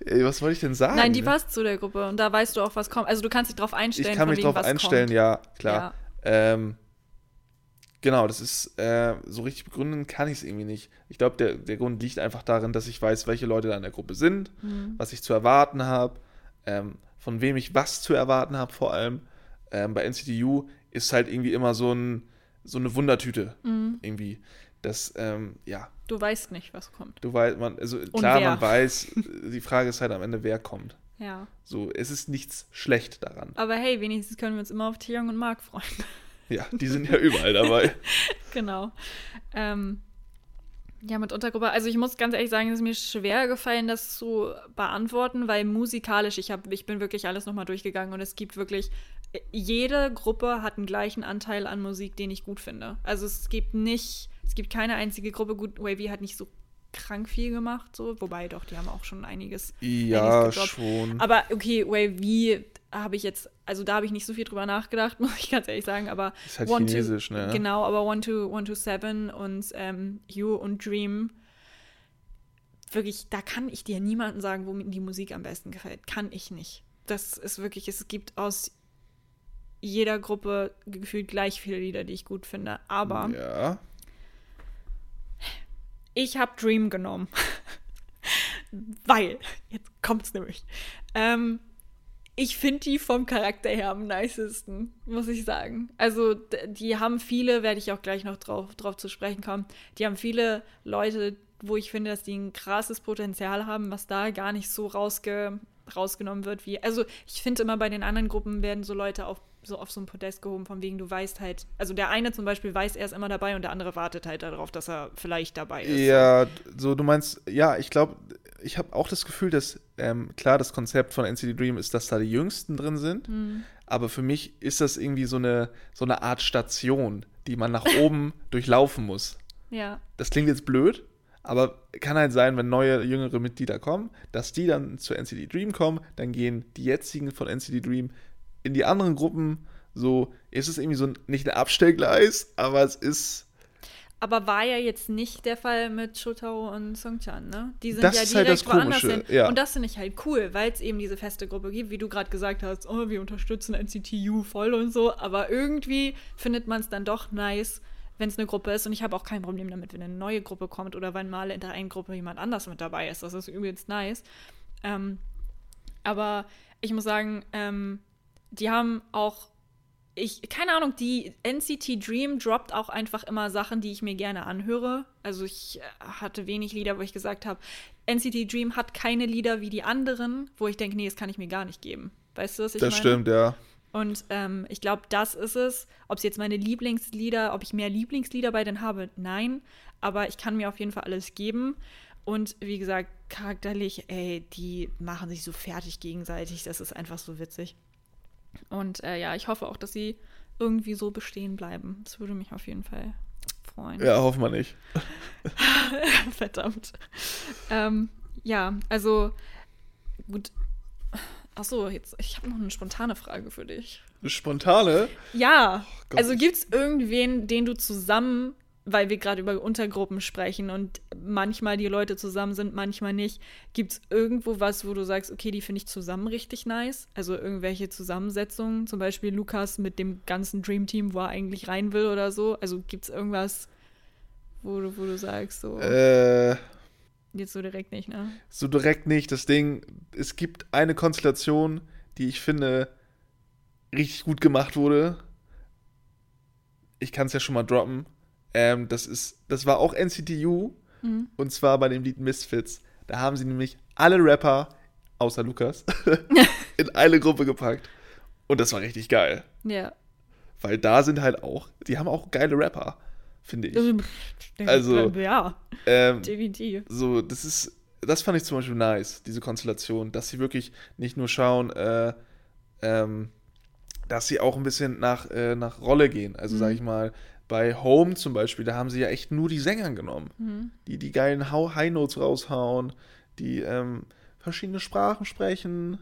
ey, was wollte ich denn sagen? Nein, die passt zu der Gruppe und da weißt du auch, was kommt. Also du kannst dich drauf einstellen. ich kann mich wegen, drauf einstellen, kommt. ja, klar. Ja. Ähm, genau, das ist, äh, so richtig begründen kann ich es irgendwie nicht. Ich glaube, der, der Grund liegt einfach darin, dass ich weiß, welche Leute da in der Gruppe sind, Mhm. was ich zu erwarten habe, ähm, von wem ich was zu erwarten habe vor allem. Ähm, bei NCTU ist halt irgendwie immer so, ein, so eine Wundertüte Mhm. irgendwie. Das, ähm, ja, Du weißt nicht, was kommt. du weißt, man, also klar, wer? man weiß, die Frage ist halt am Ende, wer kommt. Ja. So, es ist nichts schlecht daran. Aber hey, wenigstens können wir uns immer auf Theon und Mark freuen. Ja, die sind ja überall dabei. genau. Ähm, ja, mit Untergruppe. Also ich muss ganz ehrlich sagen, es ist mir schwer gefallen, das zu beantworten, weil musikalisch, ich, hab, ich bin wirklich alles nochmal durchgegangen und es gibt wirklich, jede Gruppe hat einen gleichen Anteil an Musik, den ich gut finde. Also es gibt nicht, es gibt keine einzige Gruppe, gut, Wavy hat nicht so krank viel gemacht, so, wobei doch, die haben auch schon einiges Ja, gedroppt. schon. Aber okay, Wavy habe ich jetzt, also da habe ich nicht so viel drüber nachgedacht, muss ich ganz ehrlich sagen, aber Ist halt One to- chinesisch, ne? Genau, aber One to, One to Seven und ähm, You und Dream, wirklich, da kann ich dir niemanden sagen, wo mir die Musik am besten gefällt. Kann ich nicht. Das ist wirklich, es gibt aus jeder Gruppe gefühlt gleich viele Lieder, die ich gut finde. Aber Ja. ich habe Dream genommen. Weil, jetzt kommt's nämlich. Ähm, ich finde die vom Charakter her am nicesten, muss ich sagen. Also, die haben viele, werde ich auch gleich noch drauf, drauf zu sprechen kommen, die haben viele Leute, wo ich finde, dass die ein krasses Potenzial haben, was da gar nicht so rausge rausgenommen wird wie. Also ich finde immer bei den anderen Gruppen werden so Leute auf so auf so ein Podest gehoben, von wegen du weißt halt, also der eine zum Beispiel weiß, er ist immer dabei und der andere wartet halt darauf, dass er vielleicht dabei ist. Ja, so du meinst, ja, ich glaube, ich habe auch das Gefühl, dass ähm, klar, das Konzept von NCT Dream ist, dass da die Jüngsten drin sind, mhm. aber für mich ist das irgendwie so eine, so eine Art Station, die man nach oben durchlaufen muss. Ja. Das klingt jetzt blöd, aber kann halt sein, wenn neue, jüngere Mitglieder kommen, dass die dann zu NCT Dream kommen, dann gehen die jetzigen von NCT Dream in die anderen Gruppen. So ist es irgendwie so nicht ein Abstellgleis, aber es ist. Aber war ja jetzt nicht der Fall mit Shotaro und Songchan, ne? Die sind das ja ist halt direkt das woanders Komische, hin. ja. Und das finde ich halt cool, weil es eben diese feste Gruppe gibt, wie du gerade gesagt hast, oh, wir unterstützen NCTU voll und so. Aber irgendwie findet man es dann doch nice, wenn es eine Gruppe ist. Und ich habe auch kein Problem damit, wenn eine neue Gruppe kommt oder wenn mal in der einen Gruppe jemand anders mit dabei ist. Das ist übelst nice. Ähm, aber ich muss sagen, ähm, die haben auch, ich, keine Ahnung, die NCT Dream droppt auch einfach immer Sachen, die ich mir gerne anhöre. Also ich äh, hatte wenig Lieder, wo ich gesagt habe, NCT Dream hat keine Lieder wie die anderen, wo ich denke, nee, das kann ich mir gar nicht geben. Weißt du, was ich Das meine? stimmt, ja. Und ähm, ich glaube, das ist es. Ob es jetzt meine Lieblingslieder, ob ich mehr Lieblingslieder bei denen habe, nein. Aber ich kann mir auf jeden Fall alles geben. Und wie gesagt, charakterlich, ey, die machen sich so fertig gegenseitig. Das ist einfach so witzig. Und äh, ja, ich hoffe auch, dass sie irgendwie so bestehen bleiben. Das würde mich auf jeden Fall freuen. Ja, hoffen wir nicht. Verdammt. Ähm, ja, also gut. Achso, jetzt, ich habe noch eine spontane Frage für dich. Eine spontane. Ja, Gott. also gibt es irgendwen, den du zusammen, weil wir gerade über Untergruppen sprechen und manchmal die Leute zusammen sind, manchmal nicht, gibt es irgendwo was, wo du sagst, okay, die finde ich zusammen richtig nice? Also irgendwelche Zusammensetzungen, zum Beispiel Lukas mit dem ganzen Dream Team, wo er eigentlich rein will oder so? Also gibt es irgendwas, wo du, wo du sagst, so, Äh, jetzt so direkt nicht, ne? so direkt nicht. Das Ding, es gibt eine Konstellation, die ich finde richtig gut gemacht wurde. Ich kann es ja schon mal droppen. Ähm, das ist, das war auch NCTU Mhm. und zwar bei dem Lied Misfits. Da haben sie nämlich alle Rapper außer Lukas in eine Gruppe gepackt und das war richtig geil, Ja. weil da sind halt auch, die haben auch geile Rapper, finde ich. Also- ja, Ähm, definitiv. so, das ist, das fand ich zum Beispiel nice, diese Konstellation, dass sie wirklich nicht nur schauen, äh, ähm, dass sie auch ein bisschen nach, äh, nach Rolle gehen. Also, Mhm. sag ich mal, bei Home zum Beispiel, da haben sie ja echt nur die Sänger genommen, Mhm. die die geilen High Notes raushauen, die ähm, verschiedene Sprachen sprechen,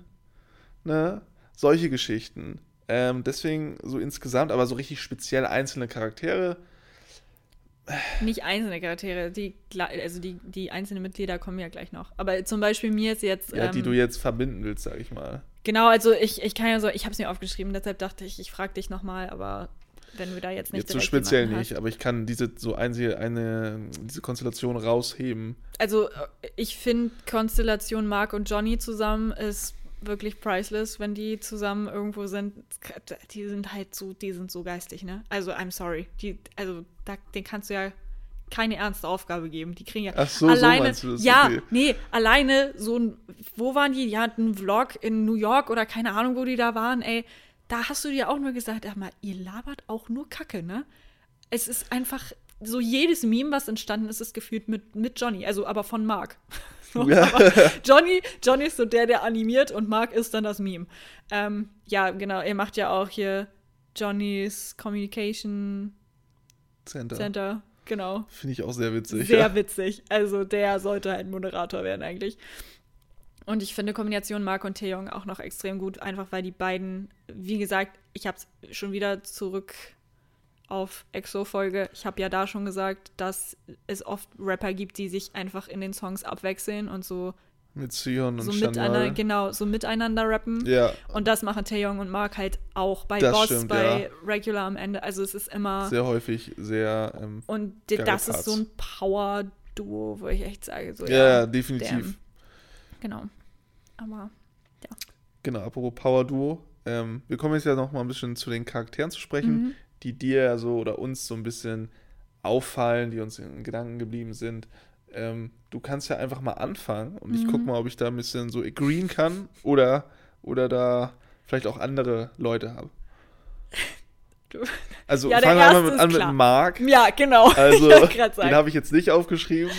ne? Solche Geschichten. Ähm, deswegen so insgesamt, aber so richtig speziell einzelne Charaktere. Nicht einzelne Charaktere, die, also die, die einzelnen Mitglieder kommen ja gleich noch. Aber zum Beispiel mir ist jetzt. Ja, die ähm, du jetzt verbinden willst, sag ich mal. Genau, also ich, ich kann ja so, ich habe es mir aufgeschrieben, deshalb dachte ich, ich frage dich nochmal, aber wenn du da jetzt nicht Jetzt so speziell nicht, hast. aber ich kann diese so eine, eine diese Konstellation rausheben. Also äh, ich finde Konstellation Mark und Johnny zusammen ist wirklich priceless, wenn die zusammen irgendwo sind. Die sind halt so, die sind so geistig, ne? Also I'm sorry, die, also da, den kannst du ja keine ernste Aufgabe geben. Die kriegen ja Ach so, so alleine, das, ja, okay. nee, alleine so ein, wo waren die? Die hatten einen Vlog in New York oder keine Ahnung, wo die da waren, ey. Da hast du dir auch nur gesagt, ach mal, ihr labert auch nur Kacke, ne? Es ist einfach so jedes Meme, was entstanden ist, ist gefühlt mit, mit Johnny, also aber von Mark. So, Ja. Johnny, Johnny ist so der, der animiert und Mark ist dann das Meme. Ähm, ja, genau, er macht ja auch hier Johnnys Communication Center. Center, genau. Finde ich auch sehr witzig. Sehr ja. witzig. Also der sollte halt Moderator werden eigentlich. Und ich finde Kombination Mark und Taeyong auch noch extrem gut, einfach weil die beiden, wie gesagt, ich habe es schon wieder zurück auf EXO-Folge. Ich habe ja da schon gesagt, dass es oft Rapper gibt, die sich einfach in den Songs abwechseln und so, Mit Sion und so miteinander, genau, so miteinander rappen. Ja, Und das machen Taeyong und Mark halt auch bei Das Boss, stimmt, bei ja. Regular am Ende. Also es ist immer. sehr häufig, sehr. Ähm, Und das ist Parts. so ein Power-Duo, wo ich echt sage, so, ja, ja, definitiv. damn. Genau. Aber Genau, apropos Power Duo. Ähm, wir kommen jetzt ja noch mal ein bisschen zu den Charakteren zu sprechen, Mhm. die dir so oder uns so ein bisschen auffallen, die uns in Gedanken geblieben sind. Ähm, du kannst ja einfach mal anfangen und ich Mhm. guck mal, ob ich da ein bisschen so agreeen kann oder, oder da vielleicht auch andere Leute habe. Du- Also Ja, fangen wir mal mit, an mit klar. Marc. Ja, genau. Also, Ich den habe ich jetzt nicht aufgeschrieben,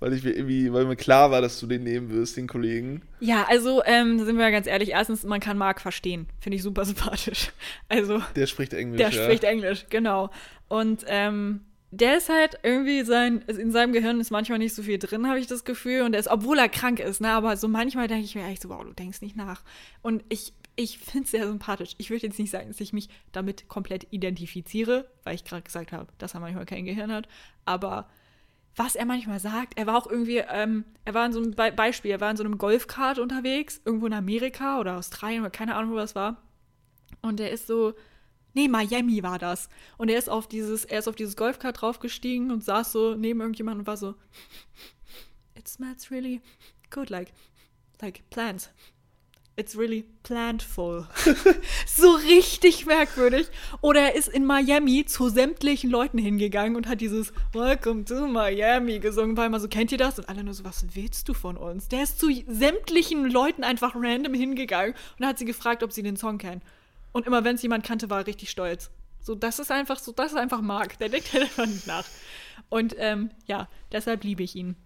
weil ich mir irgendwie, weil mir klar war, dass du den nehmen wirst, den Kollegen. Ja, also, ähm, sind wir ganz ehrlich, erstens, man kann Marc verstehen. Finde ich super sympathisch. Also, Der spricht Englisch. der ja. spricht Englisch, genau. Und ähm, der ist halt irgendwie sein, in seinem Gehirn ist manchmal nicht so viel drin, habe ich das Gefühl. Und er ist, obwohl er krank ist, ne, aber so manchmal denke ich mir echt so, wow, du denkst nicht nach. Und ich, ich finde es sehr sympathisch. Ich würde jetzt nicht sagen, dass ich mich damit komplett identifiziere, weil ich gerade gesagt habe, dass er manchmal kein Gehirn hat. Aber was er manchmal sagt, er war auch irgendwie, ähm, er war in so einem Be Beispiel, er war in so einem Golfkart unterwegs, irgendwo in Amerika oder Australien oder keine Ahnung, wo das war. Und er ist so, nee, Miami war das. Und er ist auf dieses, er ist auf dieses Golfkart draufgestiegen und saß so neben irgendjemandem und war so, it smells really good, like, like plants. It's really plantful. so richtig merkwürdig. Oder er ist in Miami zu sämtlichen Leuten hingegangen und hat dieses Welcome to Miami gesungen, weil man so, kennt ihr das? Und alle nur so, was willst du von uns? Der ist zu sämtlichen Leuten einfach random hingegangen und hat sie gefragt, ob sie den Song kennen. Und immer wenn es jemand kannte, war er richtig stolz. So, das ist einfach so, das ist einfach Mark. Der denkt halt einfach nicht nach. Und ähm, ja, deshalb liebe ich ihn.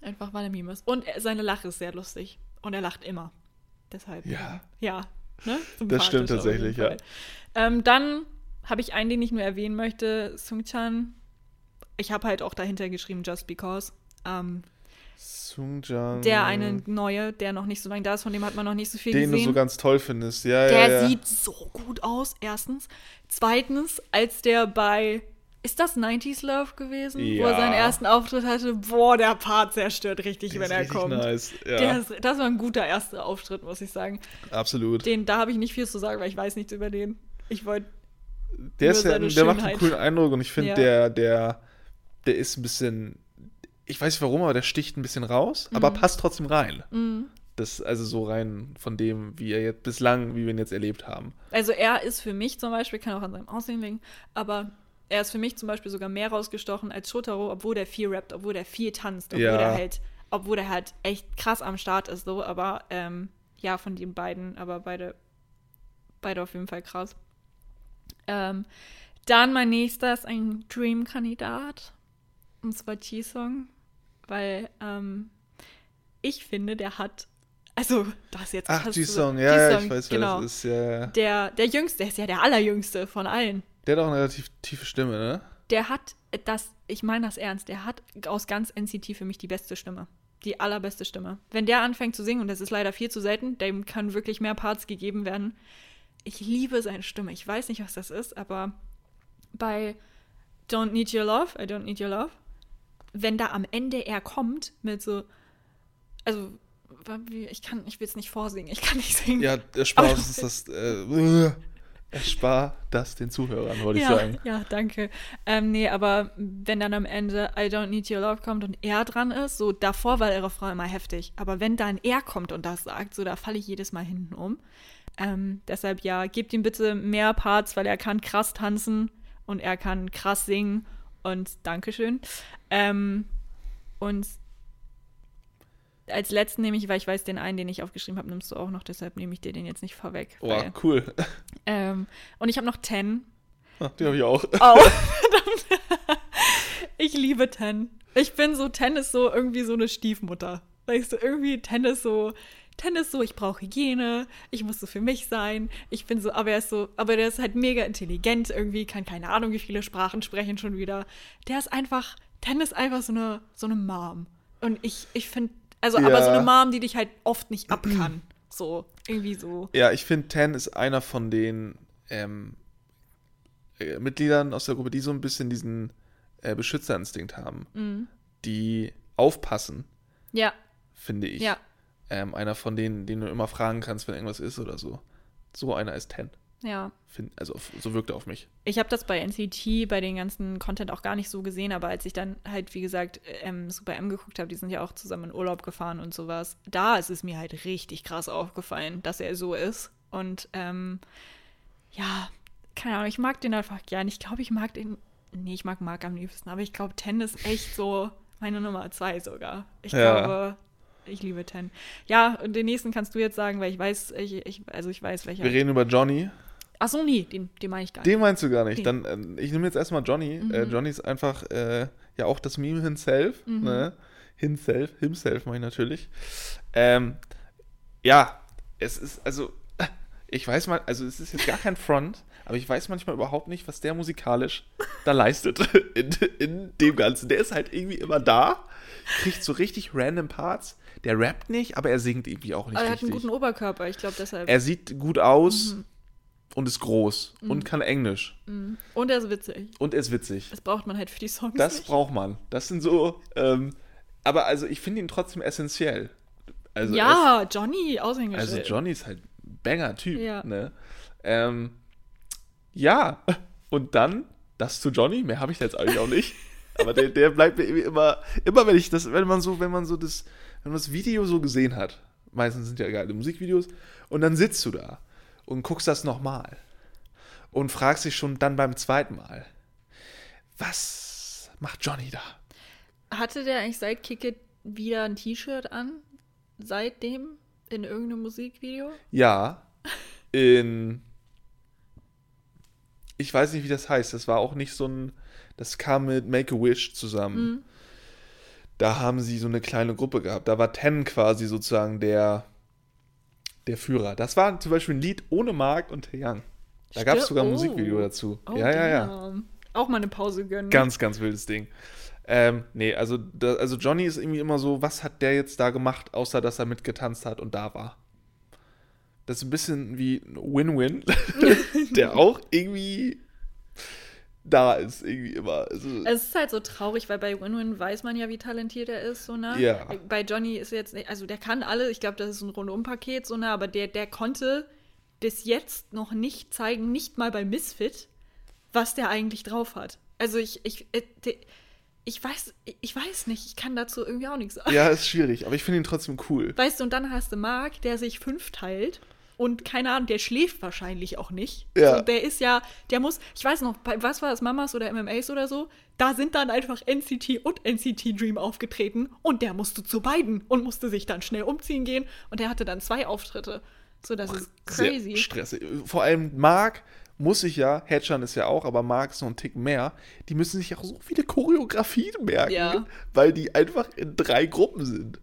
Einfach weil er Meme ist. Und seine Lache ist sehr lustig. Und er lacht immer. Deshalb. Ja. Ja. Ne? Das stimmt tatsächlich, ja. Ähm, dann habe ich einen, den ich nur erwähnen möchte, Sung-chan. Ich habe halt auch dahinter geschrieben, Just Because. Ähm, Sungjang. der eine neue, der noch nicht so lange da ist, von dem hat man noch nicht so viel Den gesehen. du so ganz toll findest. Ja, Der ja, ja. sieht so gut aus, erstens. Zweitens, als der bei. Ist das 90s Love gewesen? Wo er Ja. seinen ersten Auftritt hatte? Boah, der Part zerstört richtig, Der wenn er richtig kommt. Nice. Ja, ist, das war ein guter erster Auftritt, muss ich sagen. absolut. Den, da habe ich nicht viel zu sagen, weil ich weiß nichts über den. Ich wollte. der ist ja, der macht einen coolen Eindruck und ich finde, Ja. der, der, der ist ein bisschen, ich weiß nicht warum, aber der sticht ein bisschen raus, aber passt trotzdem rein. Mhm. Das, also so rein von dem, wie er jetzt bislang, wie wir ihn jetzt erlebt haben. Also er ist für mich zum Beispiel, kann auch an seinem Aussehen liegen, aber er ist für mich zum Beispiel sogar mehr rausgestochen als Shotaro, obwohl der viel rappt, obwohl der viel tanzt, obwohl Ja. der halt, obwohl der halt echt krass am Start ist, so, aber ähm, ja, von den beiden, aber beide, beide auf jeden Fall krass. Ähm, dann mein nächster ist ein Dream-Kandidat, und zwar G-Song, weil ähm, ich finde, der hat, also das ist jetzt Ach, krass die zu- Song, ja, ja, G-Song, ich weiß, wer genau. das ist. Ja. Der, der Jüngste, der ist ja der Allerjüngste von allen. Der hat auch eine relativ tiefe Stimme, ne? Der hat das, ich meine das ernst, der hat aus ganz NCT für mich die beste Stimme. Die allerbeste Stimme. Wenn der anfängt zu singen, und das ist leider viel zu selten, dem kann wirklich mehr Parts gegeben werden. Ich liebe seine Stimme. Ich weiß nicht, was das ist, aber bei Don't Need Your Love, I Don't Need Your Love, wenn da am Ende er kommt mit so, also, ich kann, ich will es nicht vorsingen, ich kann nicht singen. Ja, erspar Aber- uns das, äh, erspar das den Zuhörern, wollte ich ja, sagen. Ja, danke. Ähm, nee, aber wenn dann am Ende I Don't Need Your Love kommt und er dran ist, so davor war der Refrain immer heftig. Aber wenn dann er kommt und das sagt, so da falle ich jedes Mal hinten um. Ähm, deshalb ja, gebt ihm bitte mehr Parts, weil er kann krass tanzen und er kann krass singen und Dankeschön. Ähm, und als letzten nehme ich, weil ich weiß, den einen, den ich aufgeschrieben habe, nimmst du auch noch, deshalb nehme ich dir den jetzt nicht vorweg. Oh, Weil, cool. ähm, und ich habe noch Ten, Ah, Den habe ich auch. Oh, verdammt. Ich liebe Ten. Ich bin so, Ten ist so irgendwie so eine Stiefmutter. Weißt du, irgendwie Ten ist so, Ten ist so, ich brauche Hygiene, ich muss so für mich sein. Ich bin so, aber er ist so, aber der ist halt mega intelligent irgendwie, kann keine Ahnung, wie viele Sprachen sprechen schon wieder. Der ist einfach, Ten ist einfach so eine, so eine Mom. Und ich, ich finde, also, aber Ja. so eine Mom, die dich halt oft nicht ab kann. So, irgendwie so. Ja, ich finde, Ten ist einer von den ähm, äh, Mitgliedern aus der Gruppe, die so ein bisschen diesen äh, Beschützerinstinkt haben. Mhm. Die aufpassen, Ja, finde ich. ja. Ähm, einer von denen, den du immer fragen kannst, wenn irgendwas ist oder so. So einer ist Ten. Ja. Also so wirkt er auf mich. Ich habe das bei NCT, bei den ganzen Content auch gar nicht so gesehen, aber als ich dann halt, wie gesagt, ähm, Super M geguckt habe, die sind ja auch zusammen in Urlaub gefahren und sowas, da ist es mir halt richtig krass aufgefallen, dass er so ist. Und ähm, ja, keine Ahnung, ich mag den einfach gern. Ich glaube, ich mag den. Nee, ich mag Mark am liebsten, aber ich glaube, Ten ist echt so meine Nummer zwei sogar. Ich Ja. glaube, ich liebe Ten. Ja, und den nächsten kannst du jetzt sagen, weil ich weiß, ich, ich, also ich weiß, welcher. Wir reden über Johnny. Achso, nee, den, den meine ich gar nicht. Den meinst du gar nicht. Nee. Dann, äh, ich nehme jetzt erstmal Johnny. Äh, Johnny ist einfach äh, ja auch das Meme himself. Ne? Himself, himself meine ich natürlich. Ähm, ja, es ist, also, ich weiß mal, also es ist jetzt gar kein Front, aber ich weiß manchmal überhaupt nicht, was der musikalisch da leistet in, in dem Ganzen. Der ist halt irgendwie immer da, kriegt so richtig random Parts. Der rappt nicht, aber er singt irgendwie auch nicht Aber er hat einen richtig. guten Oberkörper, ich glaube deshalb. Er sieht gut aus und ist groß und kann Englisch. Und er ist witzig. Und er ist witzig. Das braucht man halt für die Songs Das nicht. braucht man. Das sind so, ähm, aber also ich finde ihn trotzdem essentiell. Also ja, Johnny, es, Aushängeschild. also Johnny ist halt ein Banger-Typ. Ja. Ne? Ähm, ja, und dann das zu Johnny, mehr habe ich jetzt eigentlich auch nicht. Aber der, der bleibt mir immer, immer wenn ich das, wenn man so, wenn man so das, wenn man das Video so gesehen hat, meistens sind ja geile Musikvideos, und dann sitzt du da und guckst das nochmal und fragst dich schon dann beim zweiten Mal, was macht Johnny da? Hatte der eigentlich seit Kick It wieder ein T-Shirt an? Seitdem? In irgendeinem Musikvideo? Ja, in. Ich weiß nicht, wie das heißt. Das war auch nicht so ein. Das kam mit Make a Wish zusammen. Da haben sie so eine kleine Gruppe gehabt. Da war Ten quasi sozusagen der, der Führer. Das war zum Beispiel ein Lied ohne Mark und Young. Da gab es sogar ein Oh. Musikvideo dazu. Oh, ja, ja, ja. Auch mal eine Pause gönnen. Ganz, ganz wildes Ding. Ähm, nee, also, da, also Johnny ist irgendwie immer so, was hat der jetzt da gemacht, außer dass er mitgetanzt hat und da war. Das ist ein bisschen wie ein Win-Win, der auch irgendwie da ist, irgendwie immer. Also, Es ist halt so traurig, weil bei Win-Win weiß man ja, wie talentiert er ist, so, ne? Ja. Bei Johnny ist jetzt nicht, also der kann alle, ich glaube, das ist ein Rundum-Paket, so, ne? Aber der, der konnte bis jetzt noch nicht zeigen, nicht mal bei Misfit, was der eigentlich drauf hat. Also ich, ich, äh, ich weiß, ich weiß nicht, ich kann dazu irgendwie auch nichts sagen. ja, ist schwierig, aber ich finde ihn trotzdem cool. Weißt du, und dann hast du Mark, der sich fünf teilt. Und keine Ahnung, der schläft wahrscheinlich auch nicht. Ja. So, der ist ja, der muss, ich weiß noch, bei, was war das, Mamas oder MMAs oder so? Da sind dann einfach NCT und NCT Dream aufgetreten und der musste zu beiden und musste sich dann schnell umziehen gehen und der hatte dann zwei Auftritte. So, das ist crazy. Stressig. Vor allem Mark muss sich ja, Hedgehog ist ja auch, aber Mark ist noch ein Tick mehr, die müssen sich auch so viele Choreografien merken, Ja. weil die einfach in drei Gruppen sind.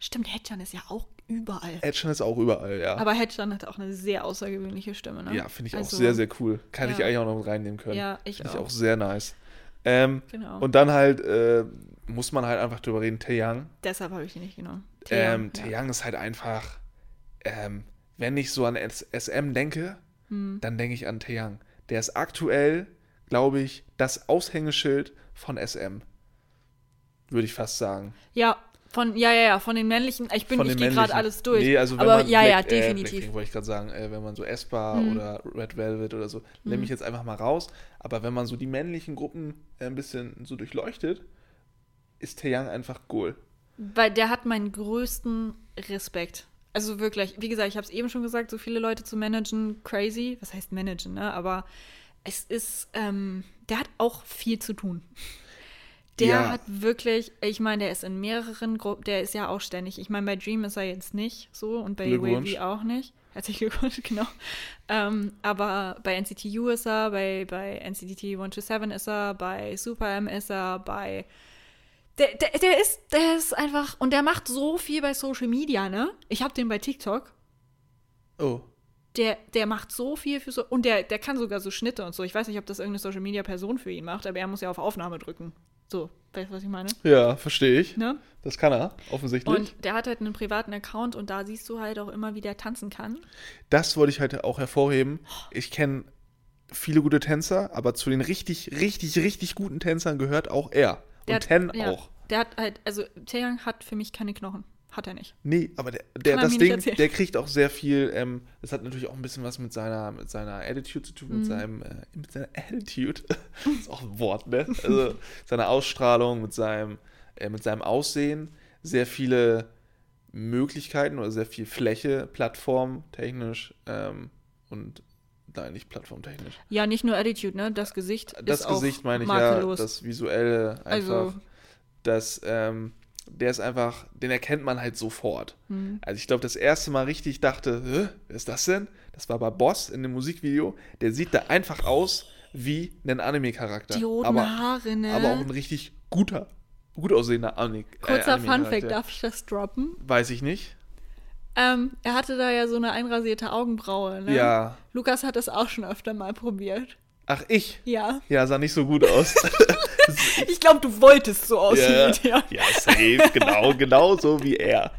Stimmt, Hedjan ist ja auch überall. Hedgehog ist auch überall, ja. Aber Hedjan hat auch eine sehr außergewöhnliche Stimme, ne? Ja, finde ich Also, auch sehr, sehr cool. Kann ich ja. eigentlich auch noch mit reinnehmen können. Ja, ich Finde ich auch. auch sehr nice. Ähm, Genau. Und dann halt, äh, muss man halt einfach drüber reden, Taeyang. Deshalb habe ich ihn nicht genommen. Ähm, ja. Ist halt einfach, ähm, wenn ich so an S SM denke, Hm. dann denke ich an Taeyang. Der ist aktuell, glaube ich, das Aushängeschild von SM. Würde ich fast sagen. Ja, von, ja, ja, ja, von den männlichen, ich bin, ich gehe gerade alles durch. Nee, also wenn aber man ja, ja, Black- äh, definitiv. Blackpink wollte ich gerade sagen, äh, wenn man so Espa Mhm. oder Red Velvet oder so, nehme ich jetzt einfach mal raus. Aber wenn man so die männlichen Gruppen äh, ein bisschen so durchleuchtet, ist Taeyang einfach Goal. Weil der hat meinen größten Respekt. Also wirklich, wie gesagt, ich habe es eben schon gesagt, so viele Leute zu managen, crazy. Was heißt managen, ne? Aber es ist, ähm, der hat auch viel zu tun. Der Ja. hat wirklich, ich meine, der ist in mehreren Gruppen, der ist ja auch ständig. Ich meine, bei Dream ist er jetzt nicht so und bei. Wavy auch nicht. Herzlichen Glückwunsch, genau. Ähm, aber bei NCT U ist er, bei, bei NCT 127 ist er, bei Super M ist er, bei der, der, der ist, der ist einfach, und der macht so viel bei Social Media, ne? Ich hab den bei TikTok. Oh. Der, der macht so viel für so, und der, der kann sogar so Schnitte und so. Ich weiß nicht, ob das irgendeine Social Media Person für ihn macht, aber er muss ja auf Aufnahme drücken. So, weißt du, was ich meine? Ja, verstehe ich. Ne? Das kann er, offensichtlich. Und der hat halt einen privaten Account und da siehst du halt auch immer, wie der tanzen kann. das wollte ich halt auch hervorheben. Ich kenne viele gute Tänzer, aber zu den richtig, richtig, richtig guten Tänzern gehört auch er. Der Und hat- Ten ja, auch. Der hat halt, also Taeyang hat für mich keine Knochen. Hat er nicht. Nee, aber der, der er das Ding, der kriegt auch sehr viel, ähm, das hat natürlich auch ein bisschen was mit seiner, mit seiner Attitude zu tun, Mhm. mit seinem, äh, mit seiner Attitude. ist auch ein Wort, ne? Also seiner Ausstrahlung, mit seinem, äh, mit seinem Aussehen. Sehr viele Möglichkeiten oder sehr viel Fläche, plattformtechnisch ähm, und nein, nicht plattformtechnisch. Ja, nicht nur Attitude, ne? Das Gesicht Das ist Gesicht auch meine ich makellos. ja, das Visuelle einfach. Also- das, ähm, der ist einfach, den erkennt man halt sofort. Mhm. Also ich glaube, das erste Mal richtig dachte, Hä, wer ist das denn? Das war bei Boss in dem Musikvideo. Der sieht da einfach aus wie ein Anime-Charakter. Die roten aber, Haare, ne? aber auch ein richtig guter, gut aussehender Anime. Kurzer äh, Funfact, darf ich das droppen? Weiß ich nicht. Ähm, er hatte da ja so eine einrasierte Augenbraue, ne? Ja. Lukas hat das auch schon öfter mal probiert. Ach, ich? Ja. Ja, sah nicht so gut aus. Ich glaube, du wolltest so aussehen ja, der. ja, safe, genau, genau so wie er.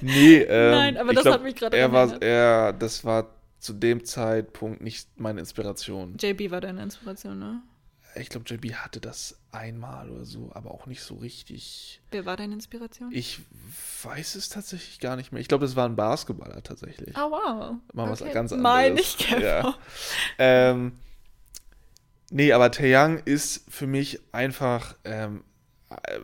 Nee, ähm, Nein, aber das glaub, hat mich gerade er war, er, Das war zu dem Zeitpunkt nicht meine Inspiration. JB war deine Inspiration, ne? Ich glaube, JB hatte das einmal oder so, aber auch nicht so richtig. Wer war deine Inspiration? Ich weiß es tatsächlich gar nicht mehr. Ich glaube, das war ein Basketballer tatsächlich. Ah, wow. Mal was Okay. ganz anderes. Meine ich, Kevin. Ja. Ähm, nee, aber Taeyang ist für mich einfach. Ähm, äh,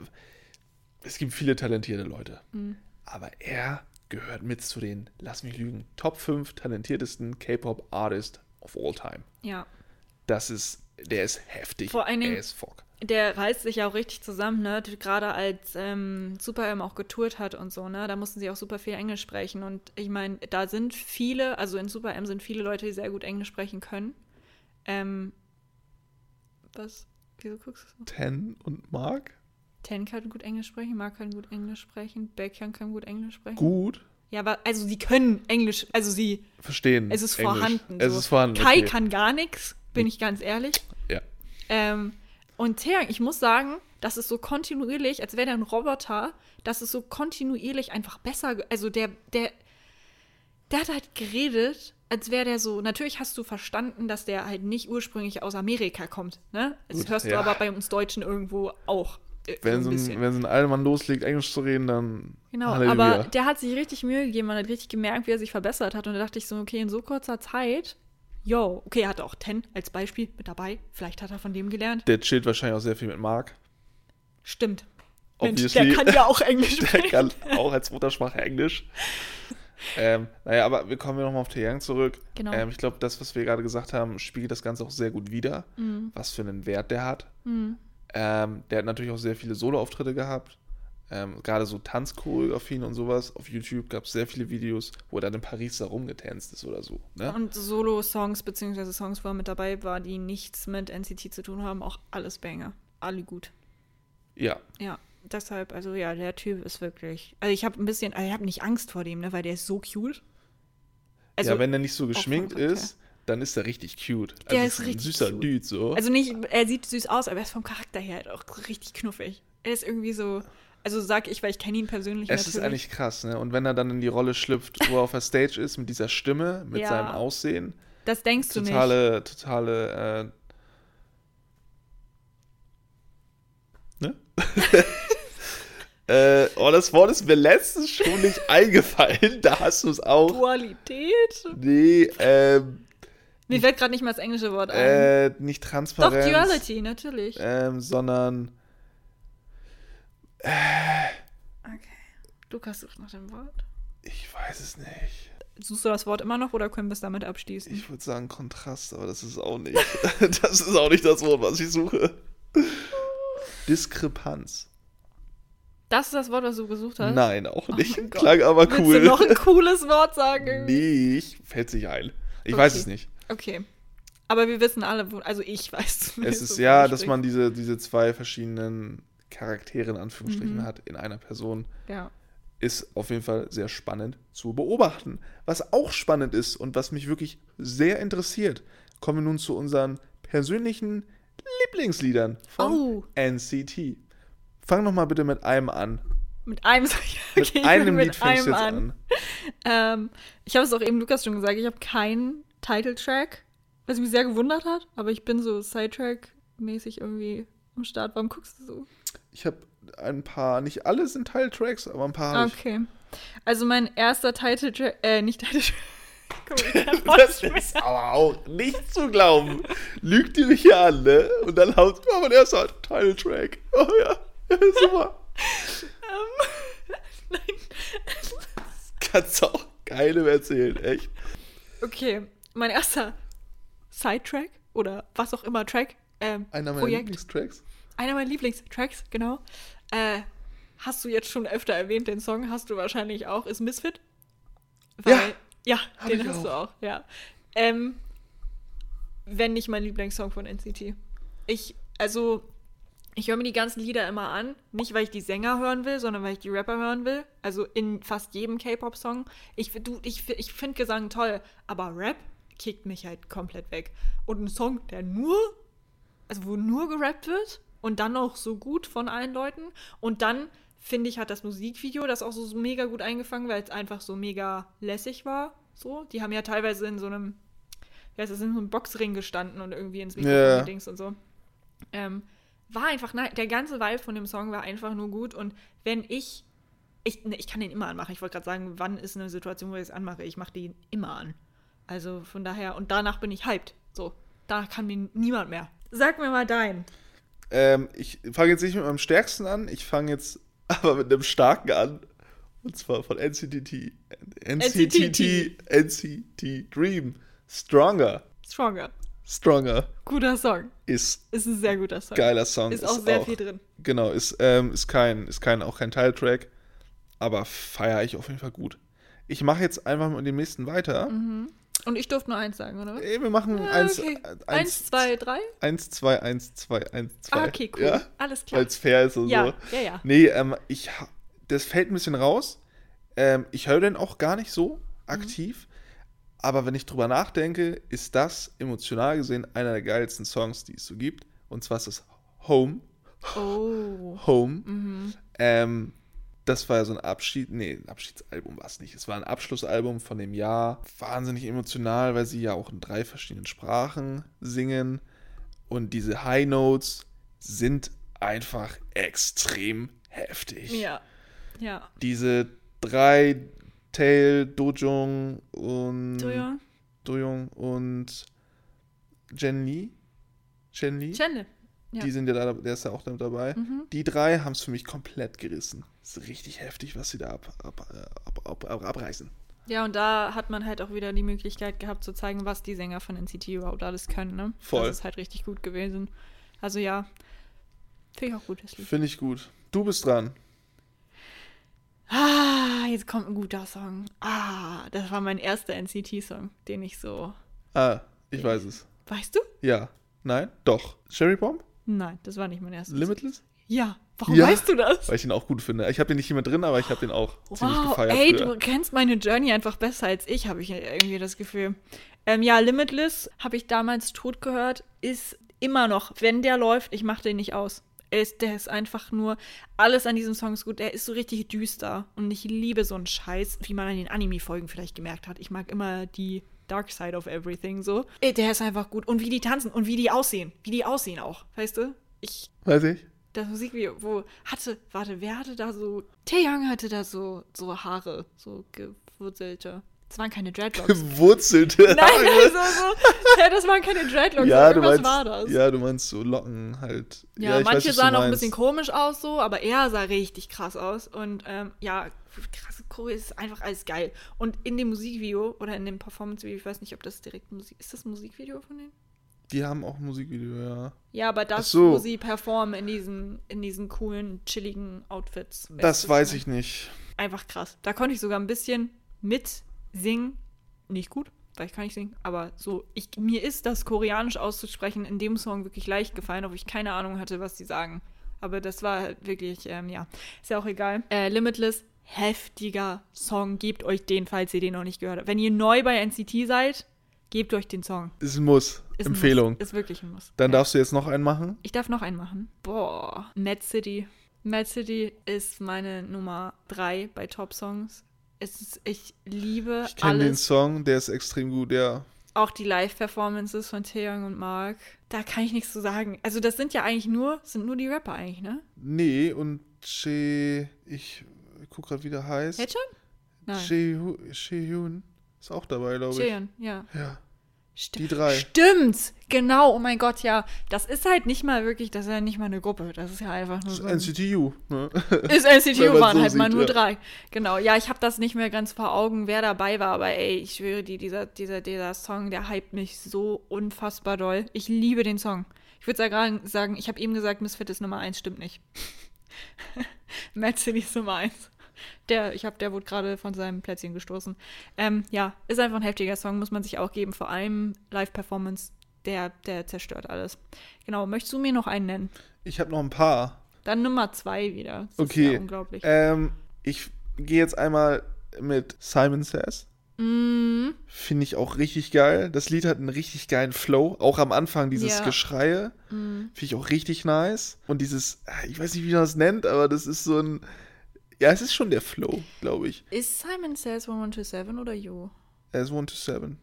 es gibt viele talentierte Leute. Mhm. Aber er gehört mit zu den, lass mich lügen, Top 5 talentiertesten K-Pop-Artist of all time. Ja. Das ist, der ist heftig. Vor allen Dingen- er ist fuck. Der reißt sich ja auch richtig zusammen, ne? Gerade als ähm, Super M auch getourt hat und so, ne? Da mussten sie auch super viel Englisch sprechen. Und ich meine, da sind viele, also in Super M sind viele Leute, die sehr gut Englisch sprechen können. Ähm, was? Wieso guckst du so? Ten und Mark? Ten kann gut Englisch sprechen, Mark kann gut Englisch sprechen, Baekhyun kann gut Englisch sprechen. Gut. Ja, aber also sie können Englisch, also sie, Verstehen. es ist Englisch. vorhanden. Es so. ist vorhanden. Kai okay. kann gar nichts, bin ich ganz ehrlich. Ja. Ähm, und Taeyang, ich muss sagen, das ist so kontinuierlich, als wäre der ein Roboter, das ist so kontinuierlich einfach besser. Also der, der, der hat halt geredet, als wäre der so. Natürlich hast du verstanden, dass der halt nicht ursprünglich aus Amerika kommt. Ne? Das Gut, hörst du ja. aber bei uns Deutschen irgendwo auch. äh, Wenn so ein bisschen. wenn so ein alter Mann loslegt, Englisch zu reden, dann. Genau, Halleluja. aber der hat sich richtig Mühe gegeben, man hat richtig gemerkt, wie er sich verbessert hat. Und da dachte ich so, okay, in so kurzer Zeit, yo, okay, er hatte auch Ten als Beispiel mit dabei. Vielleicht hat er von dem gelernt. Der chillt wahrscheinlich auch sehr viel mit Mark. Stimmt. Mensch, der kann ja auch Englisch Der sprechen. kann auch als Muttersprache Englisch. Ähm, naja, aber wir kommen ja nochmal auf Taeyang zurück. Genau. Ähm, ich glaube, das, was wir gerade gesagt haben, spiegelt das Ganze auch sehr gut wider, Mhm. was für einen Wert der hat. Ähm, der hat natürlich auch sehr viele Solo-Auftritte gehabt. Ähm, gerade so Tanzchoreografien und sowas. Auf YouTube gab es sehr viele Videos, wo er dann in Paris da rumgetanzt ist oder so. Ne? Und Solo-Songs beziehungsweise Songs, wo er mit dabei war, die nichts mit NCT zu tun haben, auch alles Banger. Alle gut. Ja, Ja, deshalb, also ja, der Typ ist wirklich. Also ich habe ein bisschen, also ich habe nicht Angst vor dem, ne, weil der ist so cute. Also, ja, wenn er nicht so geschminkt Charakter. ist, dann ist er richtig cute. Also Der ist ein richtig süßer cute. Dude so. also nicht, er sieht süß aus, aber er ist vom Charakter her halt auch richtig knuffig. Er ist irgendwie so, also sag ich, weil ich kenne ihn persönlich Es ist natürlich. eigentlich krass, ne? Und wenn er dann in die Rolle schlüpft, wo er auf der Stage ist, mit dieser Stimme, mit Ja. seinem Aussehen, das denkst du nicht. totale, totale, äh, ne? äh, oh, das Wort ist mir letztens schon nicht eingefallen, da hast du es auch. Dualität? Nee, ähm, Mir fällt gerade nicht mal das englische Wort ein. äh, nicht Doch, Transparenz. Duality, natürlich. Ähm, sondern, Okay. Lukas sucht nach dem Wort. ich weiß es nicht. Suchst du das Wort immer noch oder können wir es damit abschließen? Ich würde sagen Kontrast, aber das ist auch nicht. das ist auch nicht das Wort, was ich suche. Diskrepanz. Das ist das Wort, was du gesucht hast? Nein, auch nicht. mein Gott. Klang aber Willst cool. du noch ein cooles Wort sagen? nee, ich fällt sich ein. Ich Okay. weiß es nicht. Okay. Aber wir wissen alle, wo, also ich weiß Es zumindest, ist ja, dass man diese, diese zwei verschiedenen Charaktere in Anführungsstrichen Mhm. hat in einer Person, Ja. ist auf jeden Fall sehr spannend zu beobachten. Was auch spannend ist und was mich wirklich sehr interessiert, kommen wir nun zu unseren persönlichen Lieblingsliedern von Oh. NCT. Fang noch mal bitte mit einem an. Mit einem Mit okay, ich einem Lied fängst du jetzt an. Ähm, ich habe es auch eben Lukas schon gesagt, ich habe keinen Titeltrack, was mich sehr gewundert hat, aber ich bin so Sidetrack-mäßig irgendwie am Start. Warum guckst du so? Ich habe ein paar, nicht alle sind Teiltracks, aber ein paar. Okay. Also mein erster Title-Track, äh, nicht kann Das nicht ist aber auch nicht zu glauben. Lügt ihr mich hier an, ne? Und dann haut oh, mein erster Titeltrack. Oh ja super. Ähm, nein. Kannst auch keinem erzählen, echt. Okay, mein erster Sidetrack oder was auch immer Track, ähm, Einer meiner Projekt. Lieblingstracks. Einer meiner Lieblingstracks, genau. Äh, hast du jetzt schon öfter erwähnt, den Song hast du wahrscheinlich auch, ist Misfit. Ja. ja, Hab den hast auch. du auch, ja. Ähm, wenn nicht mein Lieblingssong von NCT. Ich, also, ich höre mir die ganzen Lieder immer an, nicht weil ich die Sänger hören will, sondern weil ich die Rapper hören will. Also in fast jedem K-Pop-Song. Ich, du, ich, ich finde Gesang toll, aber Rap kickt mich halt komplett weg. Und ein Song, der nur, also wo nur gerappt wird und dann auch so gut von allen Leuten und dann finde ich, hat das Musikvideo das auch so mega gut eingefangen, weil es einfach so mega lässig war. So, die haben ja teilweise in so einem, wie heißt das, in so einem Boxring gestanden und irgendwie ins Mikrofon Ja. gedingst und so. Ähm, war einfach, nein, der ganze Vibe von dem Song war einfach nur gut und wenn ich, ich, ne, ich kann den immer anmachen. Ich wollte gerade sagen, wann ist eine Situation, wo ich es anmache? Ich mache den immer an. Also von daher, und danach bin ich hyped. So, danach kann mir niemand mehr. Sag mir mal dein. Ähm, ich fange jetzt nicht mit meinem stärksten an, ich fange jetzt aber mit einem starken an. Und zwar von NCT. NCT. NCT Dream. Stronger. Stronger. Stronger Guter Song. ist Ist ein sehr guter Song. geiler Song. Ist auch sehr viel drin. Genau, ist, ähm, ist kein, ist kein, auch kein Teiltrack, aber feiere ich auf jeden Fall gut. Ich mache jetzt einfach mit dem nächsten weiter. Und ich durfte nur eins sagen, oder? was? Ey, wir machen Ah, eins, okay. eins, Eins, zwei, drei? eins, zwei, eins, zwei, eins, zwei. Ah, okay, cool. Ja, Alles klar. weil es fair ist und Ja, so. ja, ja. Nee, ähm, ich, das fällt ein bisschen raus. Ähm, ich höre den auch gar nicht so aktiv. Aber wenn ich drüber nachdenke, ist das emotional gesehen einer der geilsten Songs, die es so gibt. Und zwar ist es Home. Oh. Home. Mhm. Ähm, das war ja so ein Abschied, nee, ein Abschiedsalbum war es nicht. Es war ein Abschlussalbum von dem Jahr. Wahnsinnig emotional, weil sie ja auch in drei verschiedenen Sprachen singen. Und diese High Notes sind einfach extrem heftig. Ja. Ja. Diese drei Tail, Dojong und? Dojong und Jen Lee. Jen Lee. Chandler. Ja. Mhm. Die sind ja da, der ist ja auch damit dabei. Die drei haben es für mich komplett gerissen. Das ist richtig heftig, was sie da ab, ab, ab, ab, ab, abreißen. Ja, und da hat man halt auch wieder die Möglichkeit gehabt zu zeigen, was die Sänger von NCT überhaupt alles können, ne? Voll. Das ist halt richtig gut gewesen. Also ja, finde ich auch gut. Finde ich gut. Du bist dran. Ah, jetzt kommt ein guter Song. Ah, das war mein erster NCT-Song, den ich so. Ah, ich weiß es. Weißt du? Ja. Nein? Doch. Cherry Bomb? Nein, das war nicht mein erster. Limitless? Ja. Warum Ja. weißt du das? Weil ich ihn auch gut finde. Ich habe den nicht mit drin, aber ich habe den auch ziemlich Wow, gefeiert. ey, früher. du kennst meine Journey einfach besser als ich, habe ich irgendwie das Gefühl. Ähm, ja, Limitless habe ich damals tot gehört, ist immer noch, wenn der läuft, ich mache den nicht aus. Ist, der ist einfach nur, alles an diesem Song ist gut, der ist so richtig düster und ich liebe so einen Scheiß, wie man an den Anime-Folgen vielleicht gemerkt hat. Ich mag immer die Dark Side of Everything so. Ey, Der ist einfach gut und wie die tanzen und wie die aussehen, wie die aussehen auch, weißt du? Ich, Weiß ich? das Musikvideo, wo hatte, warte, wer hatte da so, Taeyang hatte da so, so Haare, so gewurzelte. Das waren keine Dreadlocks. Gewurzelte. Nein, also so, ja, das waren keine Dreadlocks, ja, du meinst, war das. Ja, ja, du meinst so Locken halt. ich manche weiß, sahen auch ein bisschen komisch aus so, aber er sah richtig krass aus und ähm, ja, krasse Choreo ist einfach alles geil. Und in dem Musikvideo oder in dem Performance-Video, ich weiß nicht, ob das direkt Musik, ist das Musikvideo von denen? Die haben auch ein Musikvideo, ja. Ja, aber das, so. wo sie performen in diesen, in diesen coolen, chilligen Outfits. Das weiß ich nicht. Einfach krass. Da konnte ich sogar ein bisschen mitsingen. Nicht gut, weil ich kann nicht singen, aber so, ich, mir ist das Koreanisch auszusprechen in dem Song wirklich leicht gefallen, obwohl ich keine Ahnung hatte, was sie sagen. Aber das war halt wirklich, ähm, ja, ist ja auch egal. Äh, Limitless, heftiger Song. Gebt euch den, falls ihr den noch nicht gehört habt. Wenn ihr neu bei NCT seid, gebt euch den Song. Ist ein Muss. Ist ein Empfehlung. Muss. Ist wirklich ein Muss. Dann ja. darfst du jetzt noch einen machen. Ich darf noch einen machen. Boah. Mad City. Mad City ist meine Nummer drei bei Top Songs. Es ist, ich liebe Ich kenne den. Song, der ist extrem gut, ja. auch die Live-Performances von Taeyong und Mark, da kann ich nichts zu sagen. Also das sind ja eigentlich nur, sind nur die Rapper eigentlich, ne? Nee, und Che, ich guck gerade, wie der heißt. Jetzt schon? Nein. Che Hyun ist auch dabei, glaube ich. Cheon, ja. Ja. Sti- Die drei. Stimmt, genau. Oh mein Gott, ja. Das ist halt nicht mal wirklich, das ist ja nicht mal eine Gruppe. Das ist ja einfach nur Das so. ist ein- NCTU. Ne? Ist NCTU waren so halt mal sieht, nur ja. drei. Genau. Ja, ich habe das nicht mehr ganz vor Augen, wer dabei war, aber ey, ich schwöre dir, dieser, dieser, dieser Song, der hypt mich so unfassbar doll. Ich liebe den Song. Ich würde sagen, sagen, ich habe eben gesagt, Misfit ist Nummer eins, stimmt nicht. Mad City ist Nummer eins. Der, ich habe, der wurde gerade von seinem Plätzchen gestoßen. Ähm, ja, ist einfach ein heftiger Song, muss man sich auch geben. Vor allem Live-Performance, der, der zerstört alles. Genau, möchtest du mir noch einen nennen? Ich habe noch ein paar. Dann Nummer zwei wieder. Das Okay. ja unglaublich. Ähm, ich gehe jetzt einmal mit Simon Says. Mm, Finde ich auch richtig geil. Das Lied hat einen richtig geilen Flow. Auch am Anfang dieses Ja. Geschreie. mm. Finde ich auch richtig nice. Und dieses, ah, ich weiß nicht, wie man das nennt, aber das ist so ein. Ja, es ist schon der Flow, glaube ich. Ist Simon Says 1127 oder You? As 1 to 7.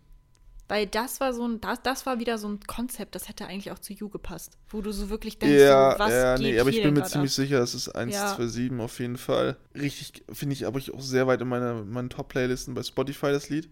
Weil das war so ein, das, das war wieder so ein Konzept, das hätte eigentlich auch zu You gepasst. Wo du so wirklich denkst, Ja, so, was ja, geht nee, aber ich bin mir ziemlich ab? sicher, es ist 1, Ja. 2, 7 auf jeden Fall. Richtig, finde ich, aber ich auch sehr weit in meiner, meinen Top-Playlisten bei Spotify das Lied.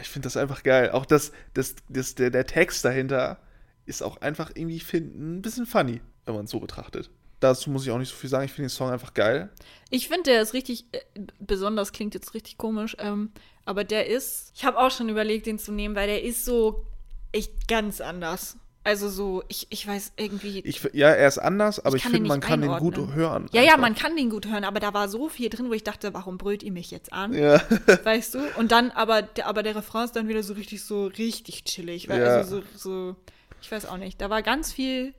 Ich finde das einfach geil. Auch das, das, das, der, der Text dahinter ist auch einfach irgendwie, ich finde, ein bisschen funny, wenn man es so betrachtet. Dazu muss ich auch nicht so viel sagen. Ich finde den Song einfach geil. Ich finde, der ist richtig, äh, besonders klingt jetzt richtig komisch, ähm, aber der ist, ich habe auch schon überlegt, den zu nehmen, weil der ist so echt ganz anders. Also so, ich, ich weiß irgendwie. Ich, ja, er ist anders, aber Ich ich, finde, man kann den gut einordnen. hören. ja, ja, einfach. man kann den gut hören, aber da war so viel drin, wo ich dachte, warum brüllt ihr mich jetzt an? Ja. weißt du? Und dann, aber der, aber der Refrain ist dann wieder so richtig so richtig chillig. Weil, Ja. Also so, so, ich weiß auch nicht. Da war ganz viel,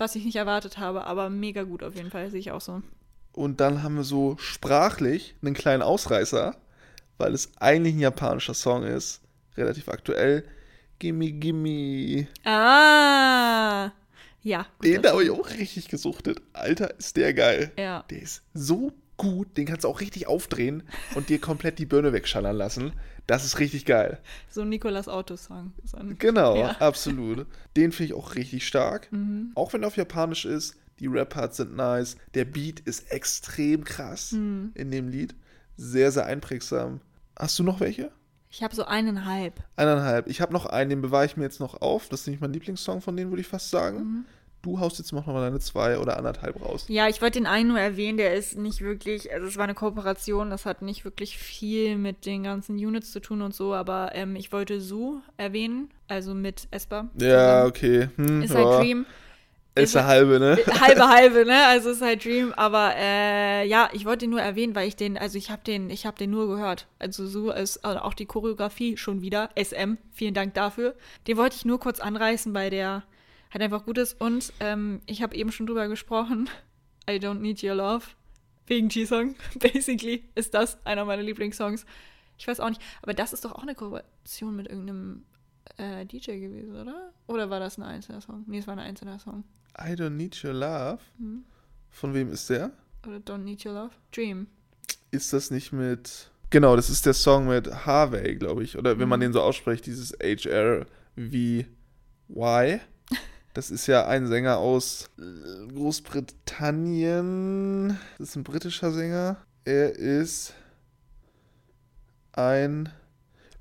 was ich nicht erwartet habe, aber mega gut auf jeden Fall, sehe ich auch so. Und dann haben wir so sprachlich einen kleinen Ausreißer, weil es eigentlich ein japanischer Song ist, relativ aktuell. Gimme, gimme. Ah! Ja. Den habe ich auch richtig gesuchtet. Alter, ist der geil. Ja. Der ist so gut, den kannst du auch richtig aufdrehen und dir komplett die Birne wegschallern lassen. Das ist richtig geil. So ein Nikolas Auto-Song. So Genau, Ja. absolut. Den finde ich auch richtig stark. Mhm. Auch wenn er auf Japanisch ist, die Rap-Parts sind nice. Der Beat ist extrem krass Mhm. in dem Lied. Sehr, sehr einprägsam. Hast du noch welche? Ich habe so eineinhalb. Eineinhalb. Ich habe noch einen, den bewahre ich mir jetzt noch auf. Das ist nicht mein Lieblingssong von denen, würde ich fast sagen. Mhm. Du haust jetzt noch mal deine zwei oder anderthalb raus. Ja, ich wollte den einen nur erwähnen, der ist nicht wirklich, also es war eine Kooperation, das hat nicht wirklich viel mit den ganzen Units zu tun und so, aber ähm, ich wollte Su erwähnen, also mit Esper. Ja, okay. Hm, Ist ja. halt Dream. Ist eine halbe, ne? halbe halbe, ne? Also ist halt Dream, aber äh, ja, ich wollte ihn nur erwähnen, weil ich den, also ich habe den, ich habe den nur gehört. Also so ist also auch die Choreografie schon wieder SM. Vielen Dank dafür. Den wollte ich nur kurz anreißen, weil der halt einfach gut ist und ähm, ich habe eben schon drüber gesprochen. I don't need your love wegen G-Song. Basically ist das einer meiner Lieblingssongs. Ich weiß auch nicht, aber das ist doch auch eine Kooperation mit irgendeinem äh, DJ gewesen, oder? Oder war das ein einzelner Song? Nee, es war ein einzelner Song. I don't need your love. Hm. Von wem ist der? Oder Don't Need Your Love? Dream. Ist das nicht mit. Genau, das ist der Song mit Harvey, glaube ich. Oder wenn man Mhm. den so ausspricht, dieses HRVY. Das ist ja ein Sänger aus äh, Großbritannien. Das ist ein britischer Sänger. Er ist ein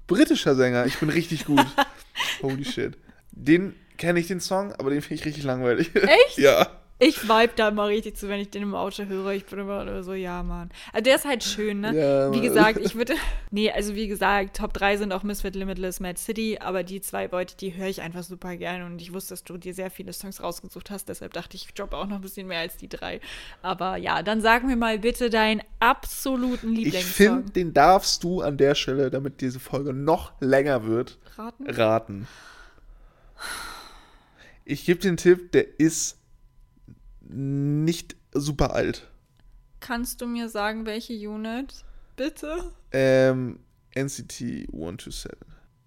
britischer Sänger. Ich bin richtig gut. Holy shit. Den kenne ich den Song, aber den finde ich richtig langweilig. Echt? ja. Ich vibe da immer richtig zu, wenn ich den im Auto höre. Ich bin immer so, ja, Mann. Also der ist halt schön, ne? Ja, wie gesagt, ich würde. Nee, also wie gesagt, Top 3 sind auch Misfit Limitless, Mad City, aber die zwei Leute, die höre ich einfach super gerne und ich wusste, dass du dir sehr viele Songs rausgesucht hast, deshalb dachte ich, ich droppe auch noch ein bisschen mehr als die drei. Aber ja, dann sag mir mal bitte deinen absoluten Ich Lieblingssong. finde, den darfst du an der Stelle, damit diese Folge noch länger wird, Raten? raten. Ich gebe den Tipp, der ist nicht super alt. Kannst du mir sagen, welche Unit? Bitte? Ähm, NCT 127.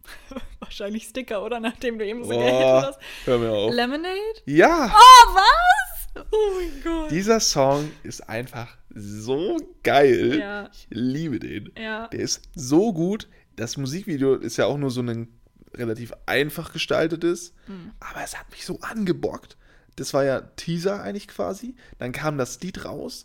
Wahrscheinlich Sticker, oder? Nachdem du eben so gehatet hast. hör mir auf. Lemonade? Ja, Oh, was? Oh mein Gott. dieser Song ist einfach so geil. Ja. Ich liebe den. Ja. Der ist so gut. Das Musikvideo ist ja auch nur so ein relativ einfach gestaltet ist. Aber es hat mich so angebockt. Das war ja Teaser eigentlich quasi. Dann kam das Lied raus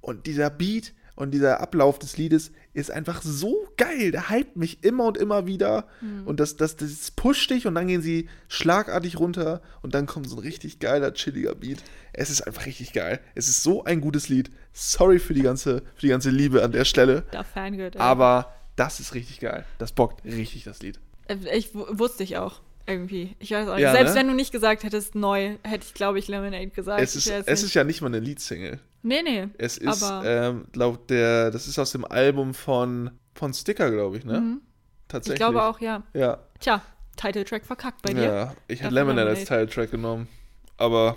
und dieser Beat und dieser Ablauf des Liedes ist einfach so geil. Der hypt mich immer und immer wieder. Und das, das, das pusht dich und dann gehen sie schlagartig runter und dann kommt so ein richtig geiler, chilliger Beat. Es ist einfach richtig geil. Es ist so ein gutes Lied. Sorry für die ganze, für die ganze Liebe an der Stelle. Da Fangirl. Aber das ist richtig geil. Das bockt richtig, das Lied. Äh, Ich wusste ich auch. Irgendwie. Ich weiß auch nicht. Ja, Selbst ne? wenn du nicht gesagt hättest, neu, hätte ich, glaube ich, Lemonade gesagt. Es ist, es ist ja nicht mal eine Leadsingle. Nee, nee. Es ist, Aber- ähm, glaub, der, das ist aus dem Album von, von Sticker, glaube ich, ne? Mhm. Tatsächlich. Ich glaube auch, ja. Ja. Tja, Titeltrack verkackt bei dir. Ja, ich hätte Dafür Lemonade als Lemonade. Titeltrack genommen. Aber,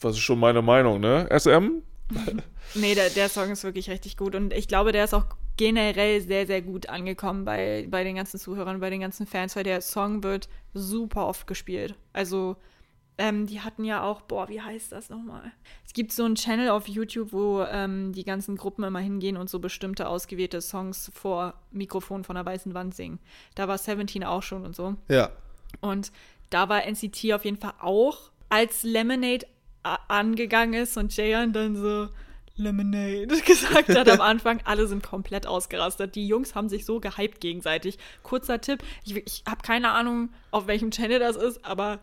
was ist schon meine Meinung, ne? SM? Nee, der, der Song ist wirklich richtig gut. Und ich glaube, der ist auch generell sehr, sehr gut angekommen bei, bei den ganzen Zuhörern, bei den ganzen Fans, weil der Song wird super oft gespielt. Also, ähm, die hatten ja auch, boah, wie heißt das nochmal? Es gibt so einen Channel auf YouTube, wo ähm, die ganzen Gruppen immer hingehen und so bestimmte ausgewählte Songs vor Mikrofon von der weißen Wand singen. Da war Seventeen auch schon und so. Ja. Und da war NCT auf jeden Fall auch, als Lemonade angegangen ist und Jaehyun dann so Lemonade gesagt hat am Anfang, alle sind komplett ausgerastet. Die Jungs haben sich so gehypt gegenseitig. Kurzer Tipp, ich, ich habe keine Ahnung, auf welchem Channel das ist, aber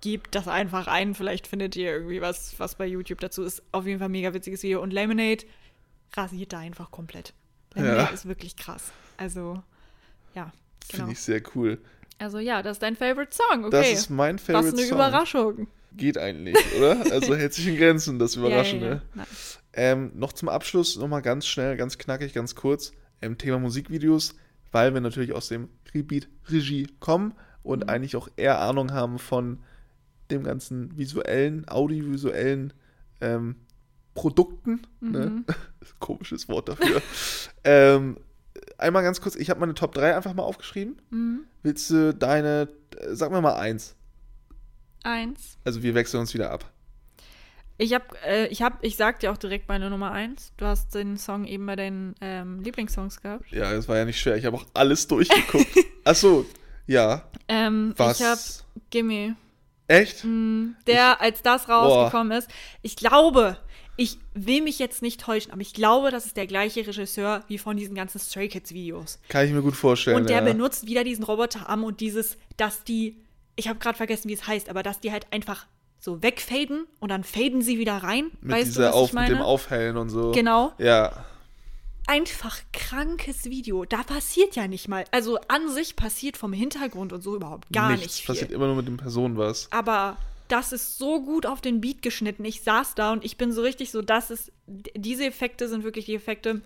gebt das einfach ein. Vielleicht findet ihr irgendwie was, was bei YouTube dazu ist. Auf jeden Fall ein mega witziges Video. Und Lemonade rasiert da einfach komplett. Lemonade Ja. ist wirklich krass. Also, ja, genau. Finde ich sehr cool. Also ja, das ist dein Favorite Song, okay. Das ist mein Was Favorite eine Song. Überraschung. Geht eigentlich, oder? Also hält sich in Grenzen, das Überraschende. Ja, ja, ja. Ähm, noch zum Abschluss, nochmal ganz schnell, ganz knackig, ganz kurz, ähm, Thema Musikvideos, weil wir natürlich aus dem Repeat-Regie kommen und Mhm. eigentlich auch eher Ahnung haben von dem ganzen visuellen, audiovisuellen ähm, Produkten. Ne? Mhm. Komisches Wort dafür. ähm, einmal ganz kurz, ich habe meine Top 3 einfach mal aufgeschrieben. Mhm. Willst du deine, äh, sag mir mal eins. Eins. Also wir wechseln uns wieder ab. Ich hab, äh, ich hab, ich sag dir auch direkt meine Nummer eins. Du hast den Song eben bei deinen ähm, Lieblingssongs gehabt. Ja, das war ja nicht schwer. Ich habe auch alles durchgeguckt. Ach so, ja. Ähm, Was? Ich hab Gimme. Echt? Mm, Der, als das rausgekommen ist, ich glaube, ich will mich jetzt nicht täuschen, aber ich glaube, das ist der gleiche Regisseur wie von diesen ganzen Stray Kids Videos. Kann ich mir gut vorstellen. Und der ja. benutzt wieder diesen Roboterarm und dieses, dass die, ich habe gerade vergessen, wie es heißt, aber dass die halt einfach so wegfaden und dann faden sie wieder rein. mit weißt dieser du, was Auf, ich meine? mit dem Aufhellen und so. Genau. Ja. Einfach krankes Video. Da passiert ja nicht mal. Also an sich passiert vom Hintergrund und so überhaupt gar nichts. nicht passiert viel. immer nur mit den Personen was. Aber das ist so gut auf den Beat geschnitten. Ich saß da und ich bin so richtig so, das ist, d- diese Effekte sind wirklich die Effekte.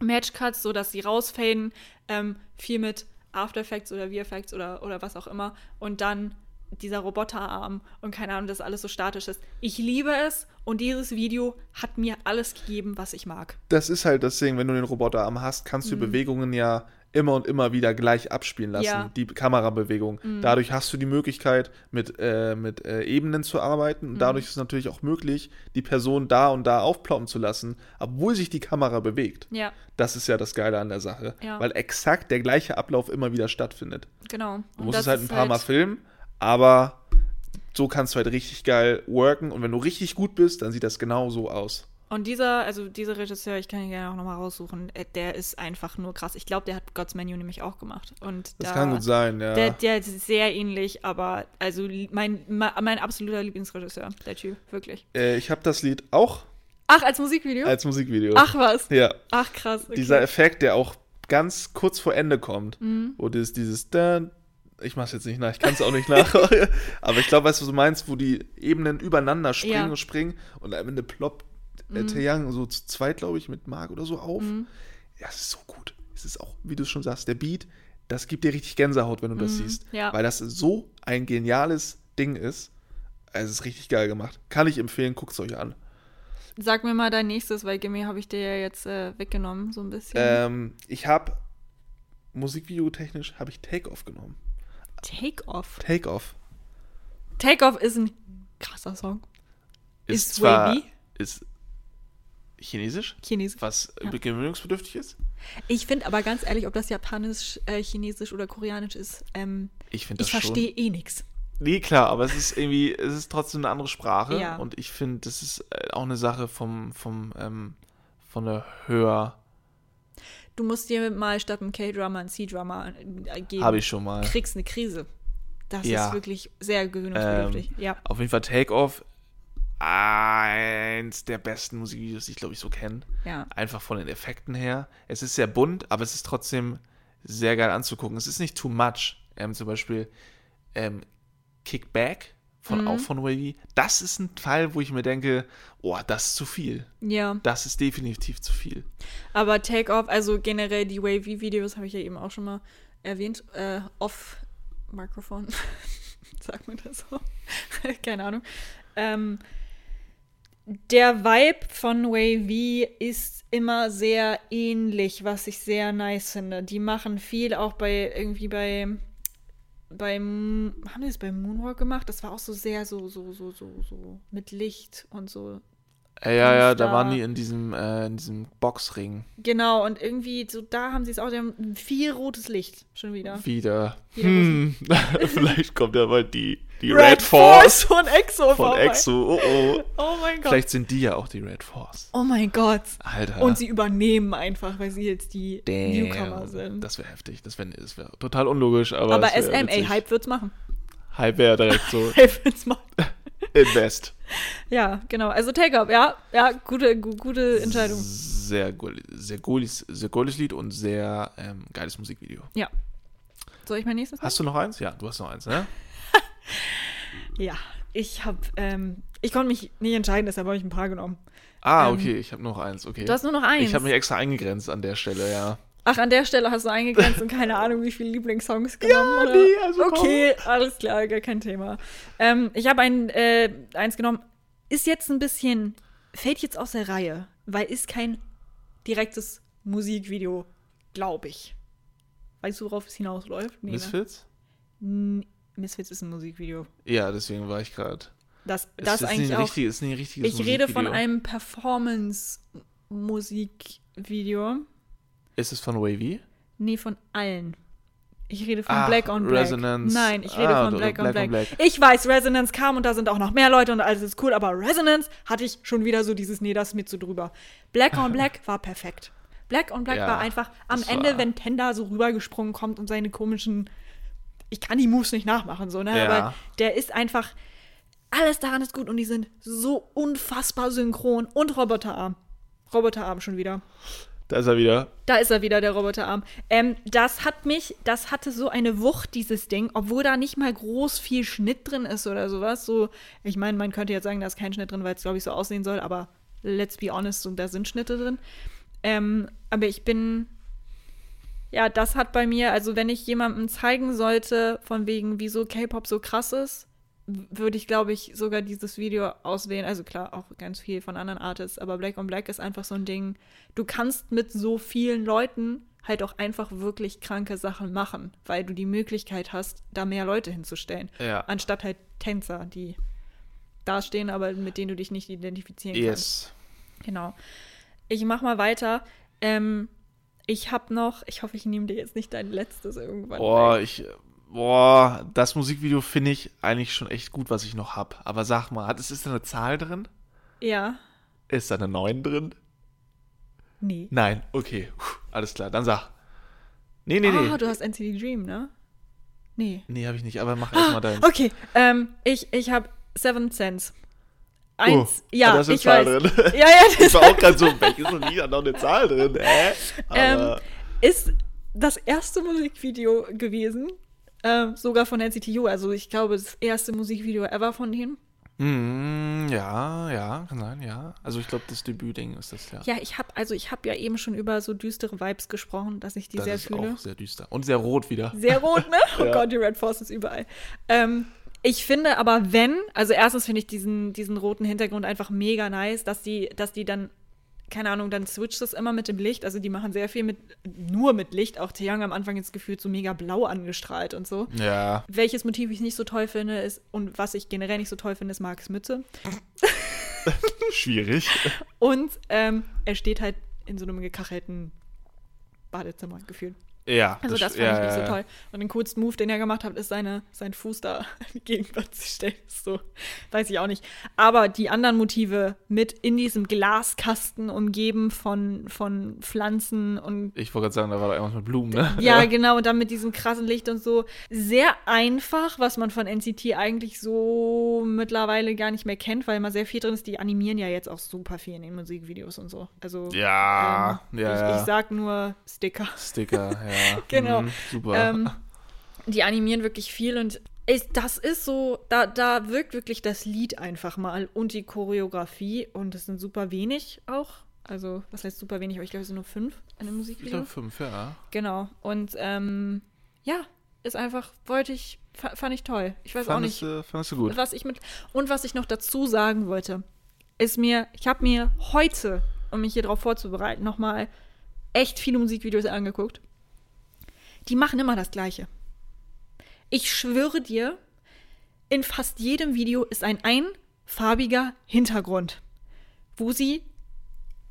Matchcuts, so dass sie rausfaden, ähm, viel mit After Effects oder VFX oder, oder was auch immer. Und dann dieser Roboterarm und keine Ahnung, dass alles so statisch ist. Ich liebe es und dieses Video hat mir alles gegeben, was ich mag. Das ist halt das Ding, wenn du den Roboterarm hast, kannst du die Bewegungen ja immer und immer wieder gleich abspielen lassen. Mhm. Ja. Mhm. Die Kamerabewegung. Dadurch hast du die Möglichkeit, mit, äh, mit äh, Ebenen zu arbeiten. Und Mhm. dadurch ist es natürlich auch möglich, die Person da und da aufploppen zu lassen, obwohl sich die Kamera bewegt. Ja, Das ist ja das Geile an der Sache. Ja. Weil exakt der gleiche Ablauf immer wieder stattfindet. genau. Du musst es halt ein paar Mal filmen, aber so kannst du halt richtig geil worken und wenn du richtig gut bist, dann sieht das genau so aus. Und dieser, also dieser Regisseur, ich kann ihn gerne auch nochmal raussuchen, äh, der ist einfach nur krass. Ich glaube, der hat God's Menu nämlich auch gemacht. Und Das da, kann gut sein, ja. Der, der ist sehr ähnlich, aber also mein, mein, mein absoluter Lieblingsregisseur, der Typ, wirklich. äh, ich habe das Lied auch Ach, als Musikvideo? als Musikvideo. Ach was. Ja, Ach krass. Okay. dieser Effekt, der auch ganz kurz vor Ende kommt, Mhm. wo das dieses da, ich mach's jetzt nicht nach, ich kann es auch nicht nach, aber ich glaube, weißt du, was du meinst, wo die Ebenen übereinander springen Ja. Und springen und am Ende ploppt äh, Taeyang so zu zweit, glaube ich, mit Mark oder so auf. Ja, es ist so gut. Es ist auch, wie du schon sagst, der Beat, das gibt dir richtig Gänsehaut, wenn du das siehst, Mhm. ja. weil das so ein geniales Ding ist. Also, es ist richtig geil gemacht. Kann ich empfehlen, guckt's euch an. Sag mir mal dein nächstes, weil Gimme habe ich dir ja jetzt äh, weggenommen, so ein bisschen. Ähm, ich habe Musikvideo-technisch habe ich Take-Off genommen. Take-Off. Take-Off Take-Off ist ein krasser Song. ist, Ist zwar wavy. ist chinesisch, Chinesisch. was Ja. gewöhnungsbedürftig ist. Ich finde aber ganz ehrlich, ob das japanisch, äh, chinesisch oder koreanisch ist, ähm, Ich Ich verstehe eh nichts. Nee, klar, aber es ist irgendwie, es ist trotzdem eine andere Sprache. Ja. Und ich finde, das ist äh, auch eine Sache vom, vom, ähm, von der Hör. Du musst dir mal statt einem K-Drummer einen C-Drummer äh, geben. Habe ich schon mal. kriegst eine Krise. Das Ja. ist wirklich sehr gewöhnungsbedürftig. ja. Auf jeden Fall Take-Off. Eins der besten Musikvideos, die ich glaube ich so kenne. Ja. Einfach von den Effekten her. Es ist sehr bunt, aber es ist trotzdem sehr geil anzugucken. Es ist nicht too much. Ähm, zum Beispiel ähm, Kickback von Mhm. auch von Wavy. Das ist ein Teil, wo ich mir denke, oh, das ist zu viel. Ja. Das ist definitiv zu viel. Aber Take-Off, also generell die Wavy-Videos, habe ich ja eben auch schon mal erwähnt, äh, off Mikrofon. Sagt man das so? Keine Ahnung. Ähm, der Vibe von Wavy ist immer sehr ähnlich, was ich sehr nice finde. Die machen viel auch bei irgendwie bei beim haben die das bei Moonwalk gemacht? Das war auch so sehr so so so so so mit Licht und so ja, ja, da da- waren die in diesem, äh, in diesem Boxring Genau, und irgendwie, so da haben sie es auch, die haben viel rotes Licht schon wieder. wieder. Wieder Hm, vielleicht kommt ja mal die, die Red, Force von Exo von vorbei. Exo. Oh, oh. Oh mein Gott. Vielleicht sind die ja auch die Red Force. Oh mein Gott. Alter. Und sie übernehmen einfach, weil sie jetzt die Damn. Newcomer sind. Das wäre heftig. Das wäre das wär total unlogisch. Aber, Aber es wär SM, ey, witzig. Hype wird's machen. Hype wäre direkt so Hype wird's machen. Invest. Ja, genau. Also Take-Up, ja, ja, gute, gu gute Entscheidung. Sehr, sehr, geiles, sehr geiles Lied und sehr ähm, geiles Musikvideo. Ja. Soll ich mein nächstes? Hast du noch eins? Ja, du hast noch eins, ne? Ja, ich hab, ähm, ich konnte mich nicht entscheiden, deshalb habe ich ein paar genommen. Ah, Ähm, okay, ich habe noch eins, okay. Du hast nur noch eins. ich habe mich extra eingegrenzt an der Stelle, ja. Ach, an der Stelle hast du eingegrenzt und keine Ahnung, wie viele Lieblingssongs genommen oder? nee, also komm. Okay, alles klar, gar kein Thema. Ähm, ich habe ein, äh, eins genommen. Ist jetzt ein bisschen, fällt jetzt aus der Reihe, weil ist kein direktes Musikvideo, glaube ich. Weißt du, worauf es hinausläuft? Nee, Misfits? Ne? Misfits ist ein Musikvideo. Ja, deswegen war ich gerade. Das, das ist eigentlich nicht auch. richtig, ist nicht ein richtiges Ich rede von einem Performance-Musikvideo. Ist es von Wavy? Nee, von allen. Ich rede von Ah, Black on Black. Resonance. Nein, ich rede Ah, von Black, on Black Black. Black. Ich weiß, Resonance kam und da sind auch noch mehr Leute und alles ist cool, aber Resonance hatte ich schon wieder so dieses, nee, das ist mir zu drüber. Black on Black war perfekt. Black on Black Ja, war einfach am Ende, wenn Tenda so rübergesprungen kommt und seine komischen, ich kann die Moves nicht nachmachen, so, ne? Ja. Aber der ist einfach, alles daran ist gut und die sind so unfassbar synchron und Roboterarm. Roboterarm schon wieder. Da ist er wieder. Da ist er wieder, der Roboterarm. Ähm, das hat mich, das hatte so eine Wucht, dieses Ding, obwohl da nicht mal groß viel Schnitt drin ist oder sowas. So, ich meine, man könnte jetzt sagen, da ist kein Schnitt drin, weil es, glaube ich, so aussehen soll, aber let's be honest, so, da sind Schnitte drin. Ähm, aber ich bin, ja, das hat bei mir, also wenn ich jemandem zeigen sollte, von wegen, wieso K-Pop so krass ist, würde ich, glaube ich, sogar dieses Video auswählen. Also klar, auch ganz viel von anderen Artists, aber Black on Black ist einfach so ein Ding. Du kannst mit so vielen Leuten halt auch einfach wirklich kranke Sachen machen, weil du die Möglichkeit hast, da mehr Leute hinzustellen. Ja. Anstatt halt Tänzer, die da stehen, aber mit denen du dich nicht identifizieren kannst. Yes. Genau. Ich mach mal weiter. Ähm, ich hab noch, ich hoffe, ich nehme dir jetzt nicht dein letztes irgendwann. Boah, ich. Boah, das Musikvideo finde ich eigentlich schon echt gut, was ich noch hab. Aber sag mal, hat, ist, ist da eine Zahl drin? Ja. Ist da eine 9 drin? Nee. Nein, okay. Puh, alles klar, dann sag. Nee, nee, nee. Ah, du hast NCT Dream, ne? Nee. Nee, habe ich nicht, aber mach erstmal deins. Okay, ähm, ich, ich hab Seven Cents. Eins, Oh, ja, da ist eine ich Zahl weiß. drin. Ja, ja, Ich das war auch gerade so, welches Lied hat noch eine Zahl drin? Hä? ähm, Aber, ist das erste Musikvideo gewesen, ähm, sogar von NCT U. Also ich glaube, das erste Musikvideo ever von denen. mm, ja, ja, kann sein, ja. Also ich glaube, das Debütding ist das, ja. Ja, ich habe also ich habe ja eben schon über so düstere Vibes gesprochen, dass ich die das sehr ist fühle. auch sehr düster. Und sehr rot wieder. Sehr rot, ne? Oh Ja. Gott, die Red Force ist überall. Ähm, ich finde aber, wenn, also erstens finde ich diesen, diesen roten Hintergrund einfach mega nice, dass die, dass die dann, keine Ahnung, dann switcht das immer mit dem Licht. Also die machen sehr viel mit, nur mit Licht. Auch Taeyang am Anfang jetzt gefühlt so mega blau angestrahlt und so. Ja. Welches Motiv ich nicht so toll finde, ist, und was ich generell nicht so toll finde, ist Marks Mütze. Schwierig. Und ähm, er steht halt in so einem gekachelten Badezimmer gefühlt. Ja. Also das fand ja, ich nicht ja, so ja. toll. Und den coolsten Move, den er gemacht hat, ist seine, sein Fuß da Gegenwart zu stellen. So, weiß ich auch nicht. Aber die anderen Motive mit in diesem Glaskasten umgeben von, von Pflanzen und Ich wollte gerade sagen, da war da irgendwas mit Blumen, ne? ja, genau, und dann mit diesem krassen Licht und so. Sehr einfach, was man von NCT eigentlich so mittlerweile gar nicht mehr kennt, weil immer sehr viel drin ist. Die animieren ja jetzt auch super viel in den Musikvideos und so. Also Ja, ähm, ja, ich, ja. ich sag nur Sticker. Sticker, ja. Genau. Mhm, super. Ähm, die animieren wirklich viel und ist, das ist so, da, da wirkt wirklich das Lied einfach mal und die Choreografie und es sind super wenig auch. Also, was heißt super wenig, aber ich glaube, es sind nur fünf dem ich Musikvideo. glaube fünf, ja. Genau. Und ähm, ja, ist einfach, wollte ich, fa- fand ich toll. Ich weiß auch Fandest, nicht, du- fandest du gut? was ich mit. Und was ich noch dazu sagen wollte, ist mir, ich habe mir heute, um mich hier drauf vorzubereiten, nochmal echt viele Musikvideos angeguckt. Die machen immer das Gleiche. Ich schwöre dir, in fast jedem Video ist ein einfarbiger Hintergrund, wo sie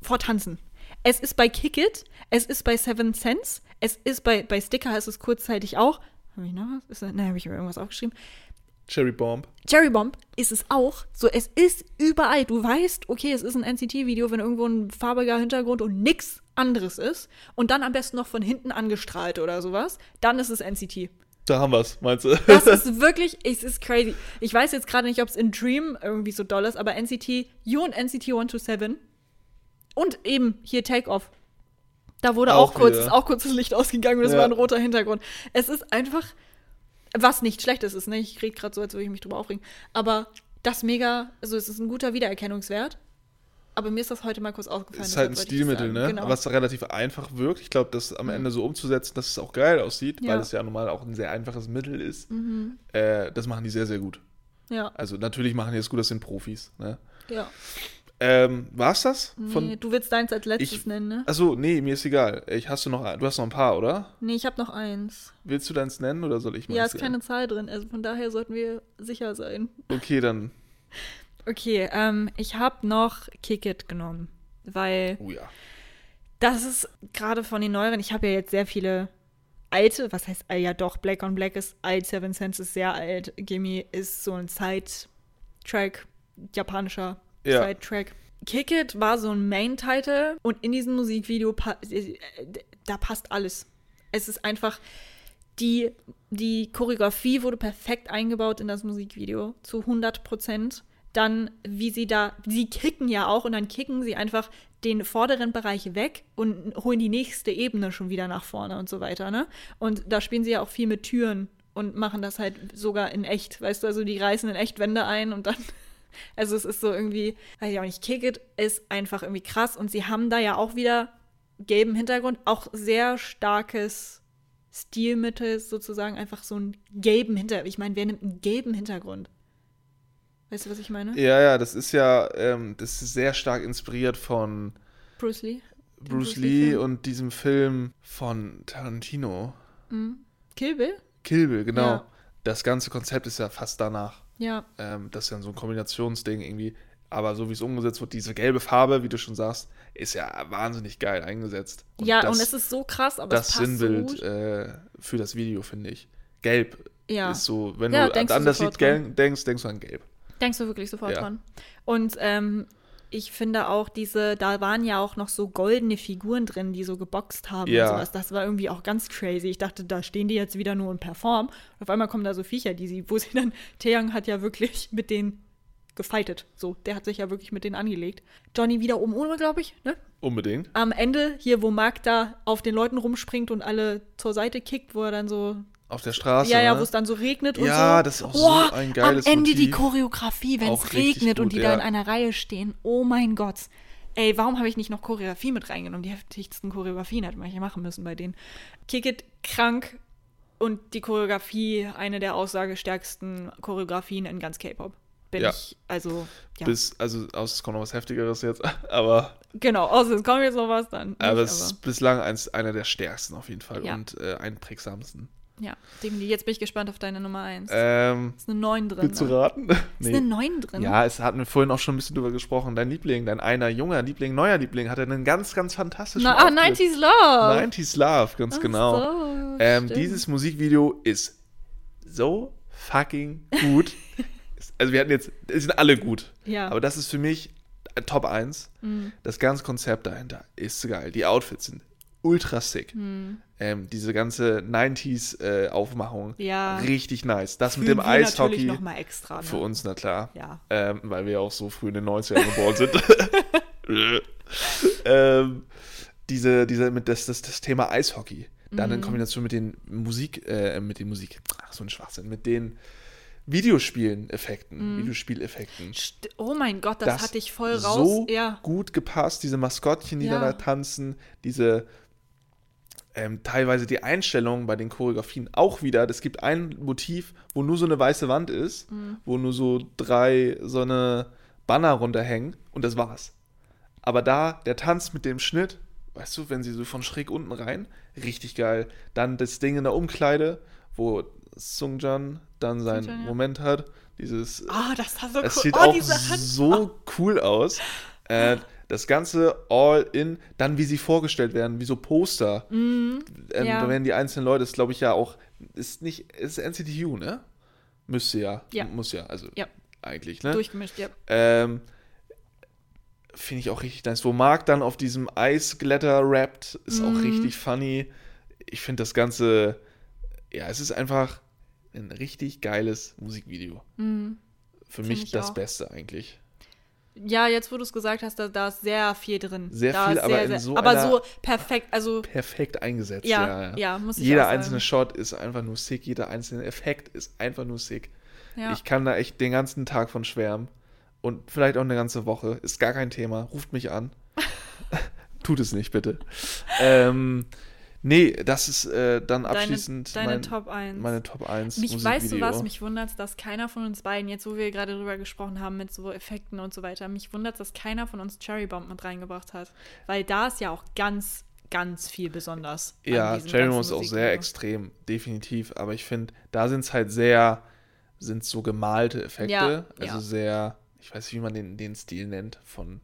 vortanzen. Es ist bei Kick It, es ist bei Seven Sense, es ist bei, bei Sticker, ist es kurzzeitig auch. Habe ich noch was? Ist nein, habe ich irgendwas aufgeschrieben. Cherry Bomb. Cherry Bomb ist es auch. So, es ist überall. Du weißt, okay, es ist ein NCT-Video, wenn irgendwo ein farbiger Hintergrund und nix anderes ist und dann am besten noch von hinten angestrahlt oder sowas, dann ist es NCT. Da haben wir's, meinst du? Das ist wirklich, es ist crazy. Ich weiß jetzt gerade nicht, ob es in Dream irgendwie so doll ist, aber NCT, You und NCT 127 und eben hier Take Off. Da wurde auch, Auch kurz, ist auch kurz das Licht ausgegangen und es Ja. war ein roter Hintergrund. Es ist einfach, was nicht schlecht ist, ist, ne? Ich rede gerade so, als würde ich mich drüber aufregen. Aber das mega, also es ist ein guter Wiedererkennungswert. Aber mir ist das heute mal kurz aufgefallen. ist halt ein Stilmittel, ne? Genau. Was relativ einfach wirkt. Ich glaube, das am Ende so umzusetzen, dass es auch geil aussieht, Ja. weil es ja normal auch ein sehr einfaches Mittel ist. Mhm. Äh, das machen die sehr, sehr gut. ja, Also natürlich machen die es gut, das sind Profis. Ne? ja. Ähm, war's das? Nee, du willst deins als letztes Ich- nennen, ne? Achso, nee, mir ist egal. Ich, hast du, noch, du hast noch ein paar, oder? Nee, ich habe noch eins. Willst du deins nennen oder soll ich Ja, meins ist keine Zahl drin, also von daher sollten wir sicher sein. Okay, dann. Okay, ähm, ich habe noch Kick It genommen, weil Oh ja. das ist gerade von den neueren, ich habe ja jetzt sehr viele alte, was heißt, äh, ja doch, Black on Black ist alt, Seven Sense ist sehr alt, Gimme ist so ein Side-Track, japanischer Ja. Side-Track. Kick It war so ein Main-Title und in diesem Musikvideo, pa äh, da passt alles. Es ist einfach, die, die Choreografie wurde perfekt eingebaut in das Musikvideo zu 100 Prozent. Dann, wie sie da, sie kicken ja auch und dann kicken sie einfach den vorderen Bereich weg und holen die nächste Ebene schon wieder nach vorne und so weiter, ne? Und da spielen sie ja auch viel mit Türen und machen das halt sogar in echt, weißt du, also die reißen in echt Wände ein und dann, also es ist so irgendwie, weiß ich auch nicht, Kick It ist einfach irgendwie krass und sie haben da ja auch wieder gelben Hintergrund, auch sehr starkes Stilmittel sozusagen, einfach so einen gelben Hintergrund. Ich meine, wer nimmt einen gelben Hintergrund? Weißt du, was ich meine? Ja, ja, das ist ja, ähm, das ist sehr stark inspiriert von Bruce Lee. Bruce Bruce Lee Lee-Film. und diesem Film von Tarantino. Kill Bill? Kill Bill, genau. Ja. Das ganze Konzept ist ja fast danach. Ja. Ähm, das ist ja so ein Kombinationsding irgendwie. Aber so wie es umgesetzt wird, diese gelbe Farbe, wie du schon sagst, ist ja wahnsinnig geil eingesetzt. ja, das, und es ist so krass, aber das es passt Sinnbild so gut. äh, für das Video, finde ich. Gelb Ja. ist so, wenn Ja, du an das Lied denkst, denkst du an Gelb. Denkst du wirklich sofort Ja. dran. Und ähm, ich finde auch diese, da waren ja auch noch so goldene Figuren drin, die so geboxt haben Ja. und sowas. Das war irgendwie auch ganz crazy. Ich dachte, da stehen die jetzt wieder nur und performen. Und auf einmal kommen da so Viecher, die sie, wo sie dann, Taeyang hat ja wirklich mit denen gefightet. So, der hat sich ja wirklich mit denen angelegt. Johnny wieder oben ohne, glaube ich, ne? Unbedingt. Am Ende, hier, wo Mark da auf den Leuten rumspringt und alle zur Seite kickt, wo er dann so Auf der Straße. ja, ja, ne? wo es dann so regnet und Ja, so. das ist auch Boah, so ein geiles Am Ende die Motiv. Choreografie, wenn es regnet und gut, die ja. da in einer Reihe stehen. Oh mein Gott. Ey, warum habe ich nicht noch Choreografie mit reingenommen? Die heftigsten Choreografien hätte man hier machen müssen bei denen. Kick It, krank und die Choreografie, eine der aussagestärksten Choreografien in ganz K-Pop. Bin Ja. ich, also, ja. Bis, also, aus, es kommt noch was Heftigeres jetzt, aber, genau, außer es kommt jetzt noch was, dann. Nicht, aber es ist bislang eins, einer der stärksten auf jeden Fall Ja. und äh, einprägsamsten. Ja, definitiv. Jetzt bin ich gespannt auf deine Nummer 1. Ähm, ist eine 9 drin. willst du raten? Ist eine 9 drin? Ja, es hatten wir vorhin auch schon ein bisschen drüber gesprochen. Dein Liebling, dein einer junger Liebling, neuer Liebling, hatte einen ganz, ganz fantastischen Na, ah, Auftritt. 90s Love. 90s Love, ganz Ach genau. so, ähm, dieses Musikvideo ist so fucking gut. also wir hatten jetzt, es sind alle gut. Ja. Aber das ist für mich äh, Top 1. Mhm. Das ganze Konzept dahinter ist geil. Die Outfits sind ultra sick. Mhm. Ähm, diese ganze 90s äh, Aufmachung, Ja. richtig nice. Das mit Fühlen dem wir natürlich Eishockey noch mal extra. Ne? für uns, na klar. Ja. Ähm, weil wir ja auch so früh in den 90ern geboren sind. ähm, diese, diese, mit das, das, das Thema Eishockey. Dann Mhm. in Kombination mit den Musik, äh, mit den Musik, ach so ein Schwachsinn, mit den Videospielen-Effekten, Videospieleffekten. St- Oh mein Gott, das, hatte ich voll raus. so ja. gut gepasst, diese Maskottchen, die Ja. da tanzen, diese ähm, teilweise die Einstellungen bei den Choreografien auch wieder. Es gibt ein Motiv, wo nur so eine weiße Wand ist, Mhm. wo nur so drei so eine Banner runterhängen und das war's. Aber da der Tanz mit dem Schnitt, weißt du, wenn sie so von schräg unten rein, richtig geil. Dann das Ding in der Umkleide, wo Sungjan dann seinen Sungjan, ja. Moment hat, dieses Ah, das war so es cool. sieht oh, auch so cool aus. Äh, das Ganze all in, dann wie sie vorgestellt werden, wie so Poster. ähm, ja. Da werden die einzelnen Leute, das glaube ich ja auch, ist nicht, ist NCTU, ne? Müsste ja. Ja. Muss ja, also Ja. eigentlich, ne? Durchgemischt, ja. Ähm, Finde ich auch richtig nice. Wo Mark dann auf diesem Eisglätter rappt, ist Mhm. auch richtig funny. Ich finde das Ganze, ja, es ist einfach ein richtig geiles Musikvideo. Für Mhm. Find mich ich das auch. Beste eigentlich. Ja, jetzt wo du es gesagt hast, da, da ist sehr viel drin. Sehr da viel, aber in so aber einer- so perfekt, also perfekt eingesetzt. ja, Ja, ja, muss ich Jeder sagen. einzelne Shot ist einfach nur sick, jeder einzelne Effekt ist einfach nur sick. ja. Ich kann da echt den ganzen Tag von schwärmen. Und vielleicht auch eine ganze Woche. Ist gar kein Thema. Ruft mich an. Tut es nicht, bitte. ähm, nee, das ist äh, dann deine, abschließend deine mein, Top 1. meine Top 1 Mich weißt du was, mich wundert dass keiner von uns beiden, jetzt wo wir gerade drüber gesprochen haben mit so Effekten und so weiter, mich wundert dass keiner von uns Cherry Bomb mit reingebracht hat. Weil da ist ja auch ganz, ganz viel besonders. Ja, Cherry Bomb ist auch sehr extrem, definitiv. Aber ich finde, da sind es halt sehr, sind so gemalte Effekte. Ja, also ja. sehr, ich weiß nicht, wie man den, den Stil nennt, von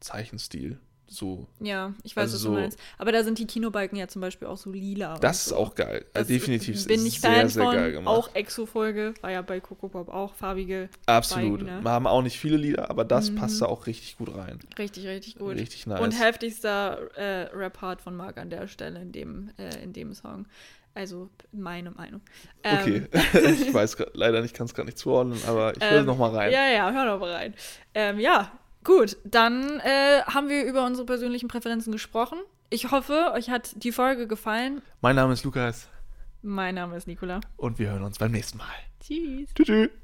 Zeichenstil. So. Ja, ich weiß, Also was so- du meinst. Aber da sind die Kinobalken ja zum Beispiel auch so lila. Das und ist so. auch geil. Also definitiv bin ist ich sehr, Fan sehr von. geil gemacht. Auch Exo-Folge, war ja bei Coco Pop auch farbige. Absolut. Balken, ne? Wir haben auch nicht viele Lieder, aber das passt da auch richtig gut rein. Richtig, richtig gut. Richtig nice. Und heftigster äh, Rap-Part von Marc an der Stelle in dem, äh, in dem Song. Also meine Meinung. Okay, Ähm, ich weiß grad, leider nicht, kann es gerade nicht zuordnen, aber ich will ähm, noch mal rein. Ja, ja, hör doch mal rein. Ähm, ja, gut. Dann äh, haben wir über unsere persönlichen Präferenzen gesprochen. Ich hoffe, euch hat die Folge gefallen. Mein Name ist Lukas Mein Name ist Nicola. und wir hören uns beim nächsten Mal. Tschüss. Tschüss. tschüss.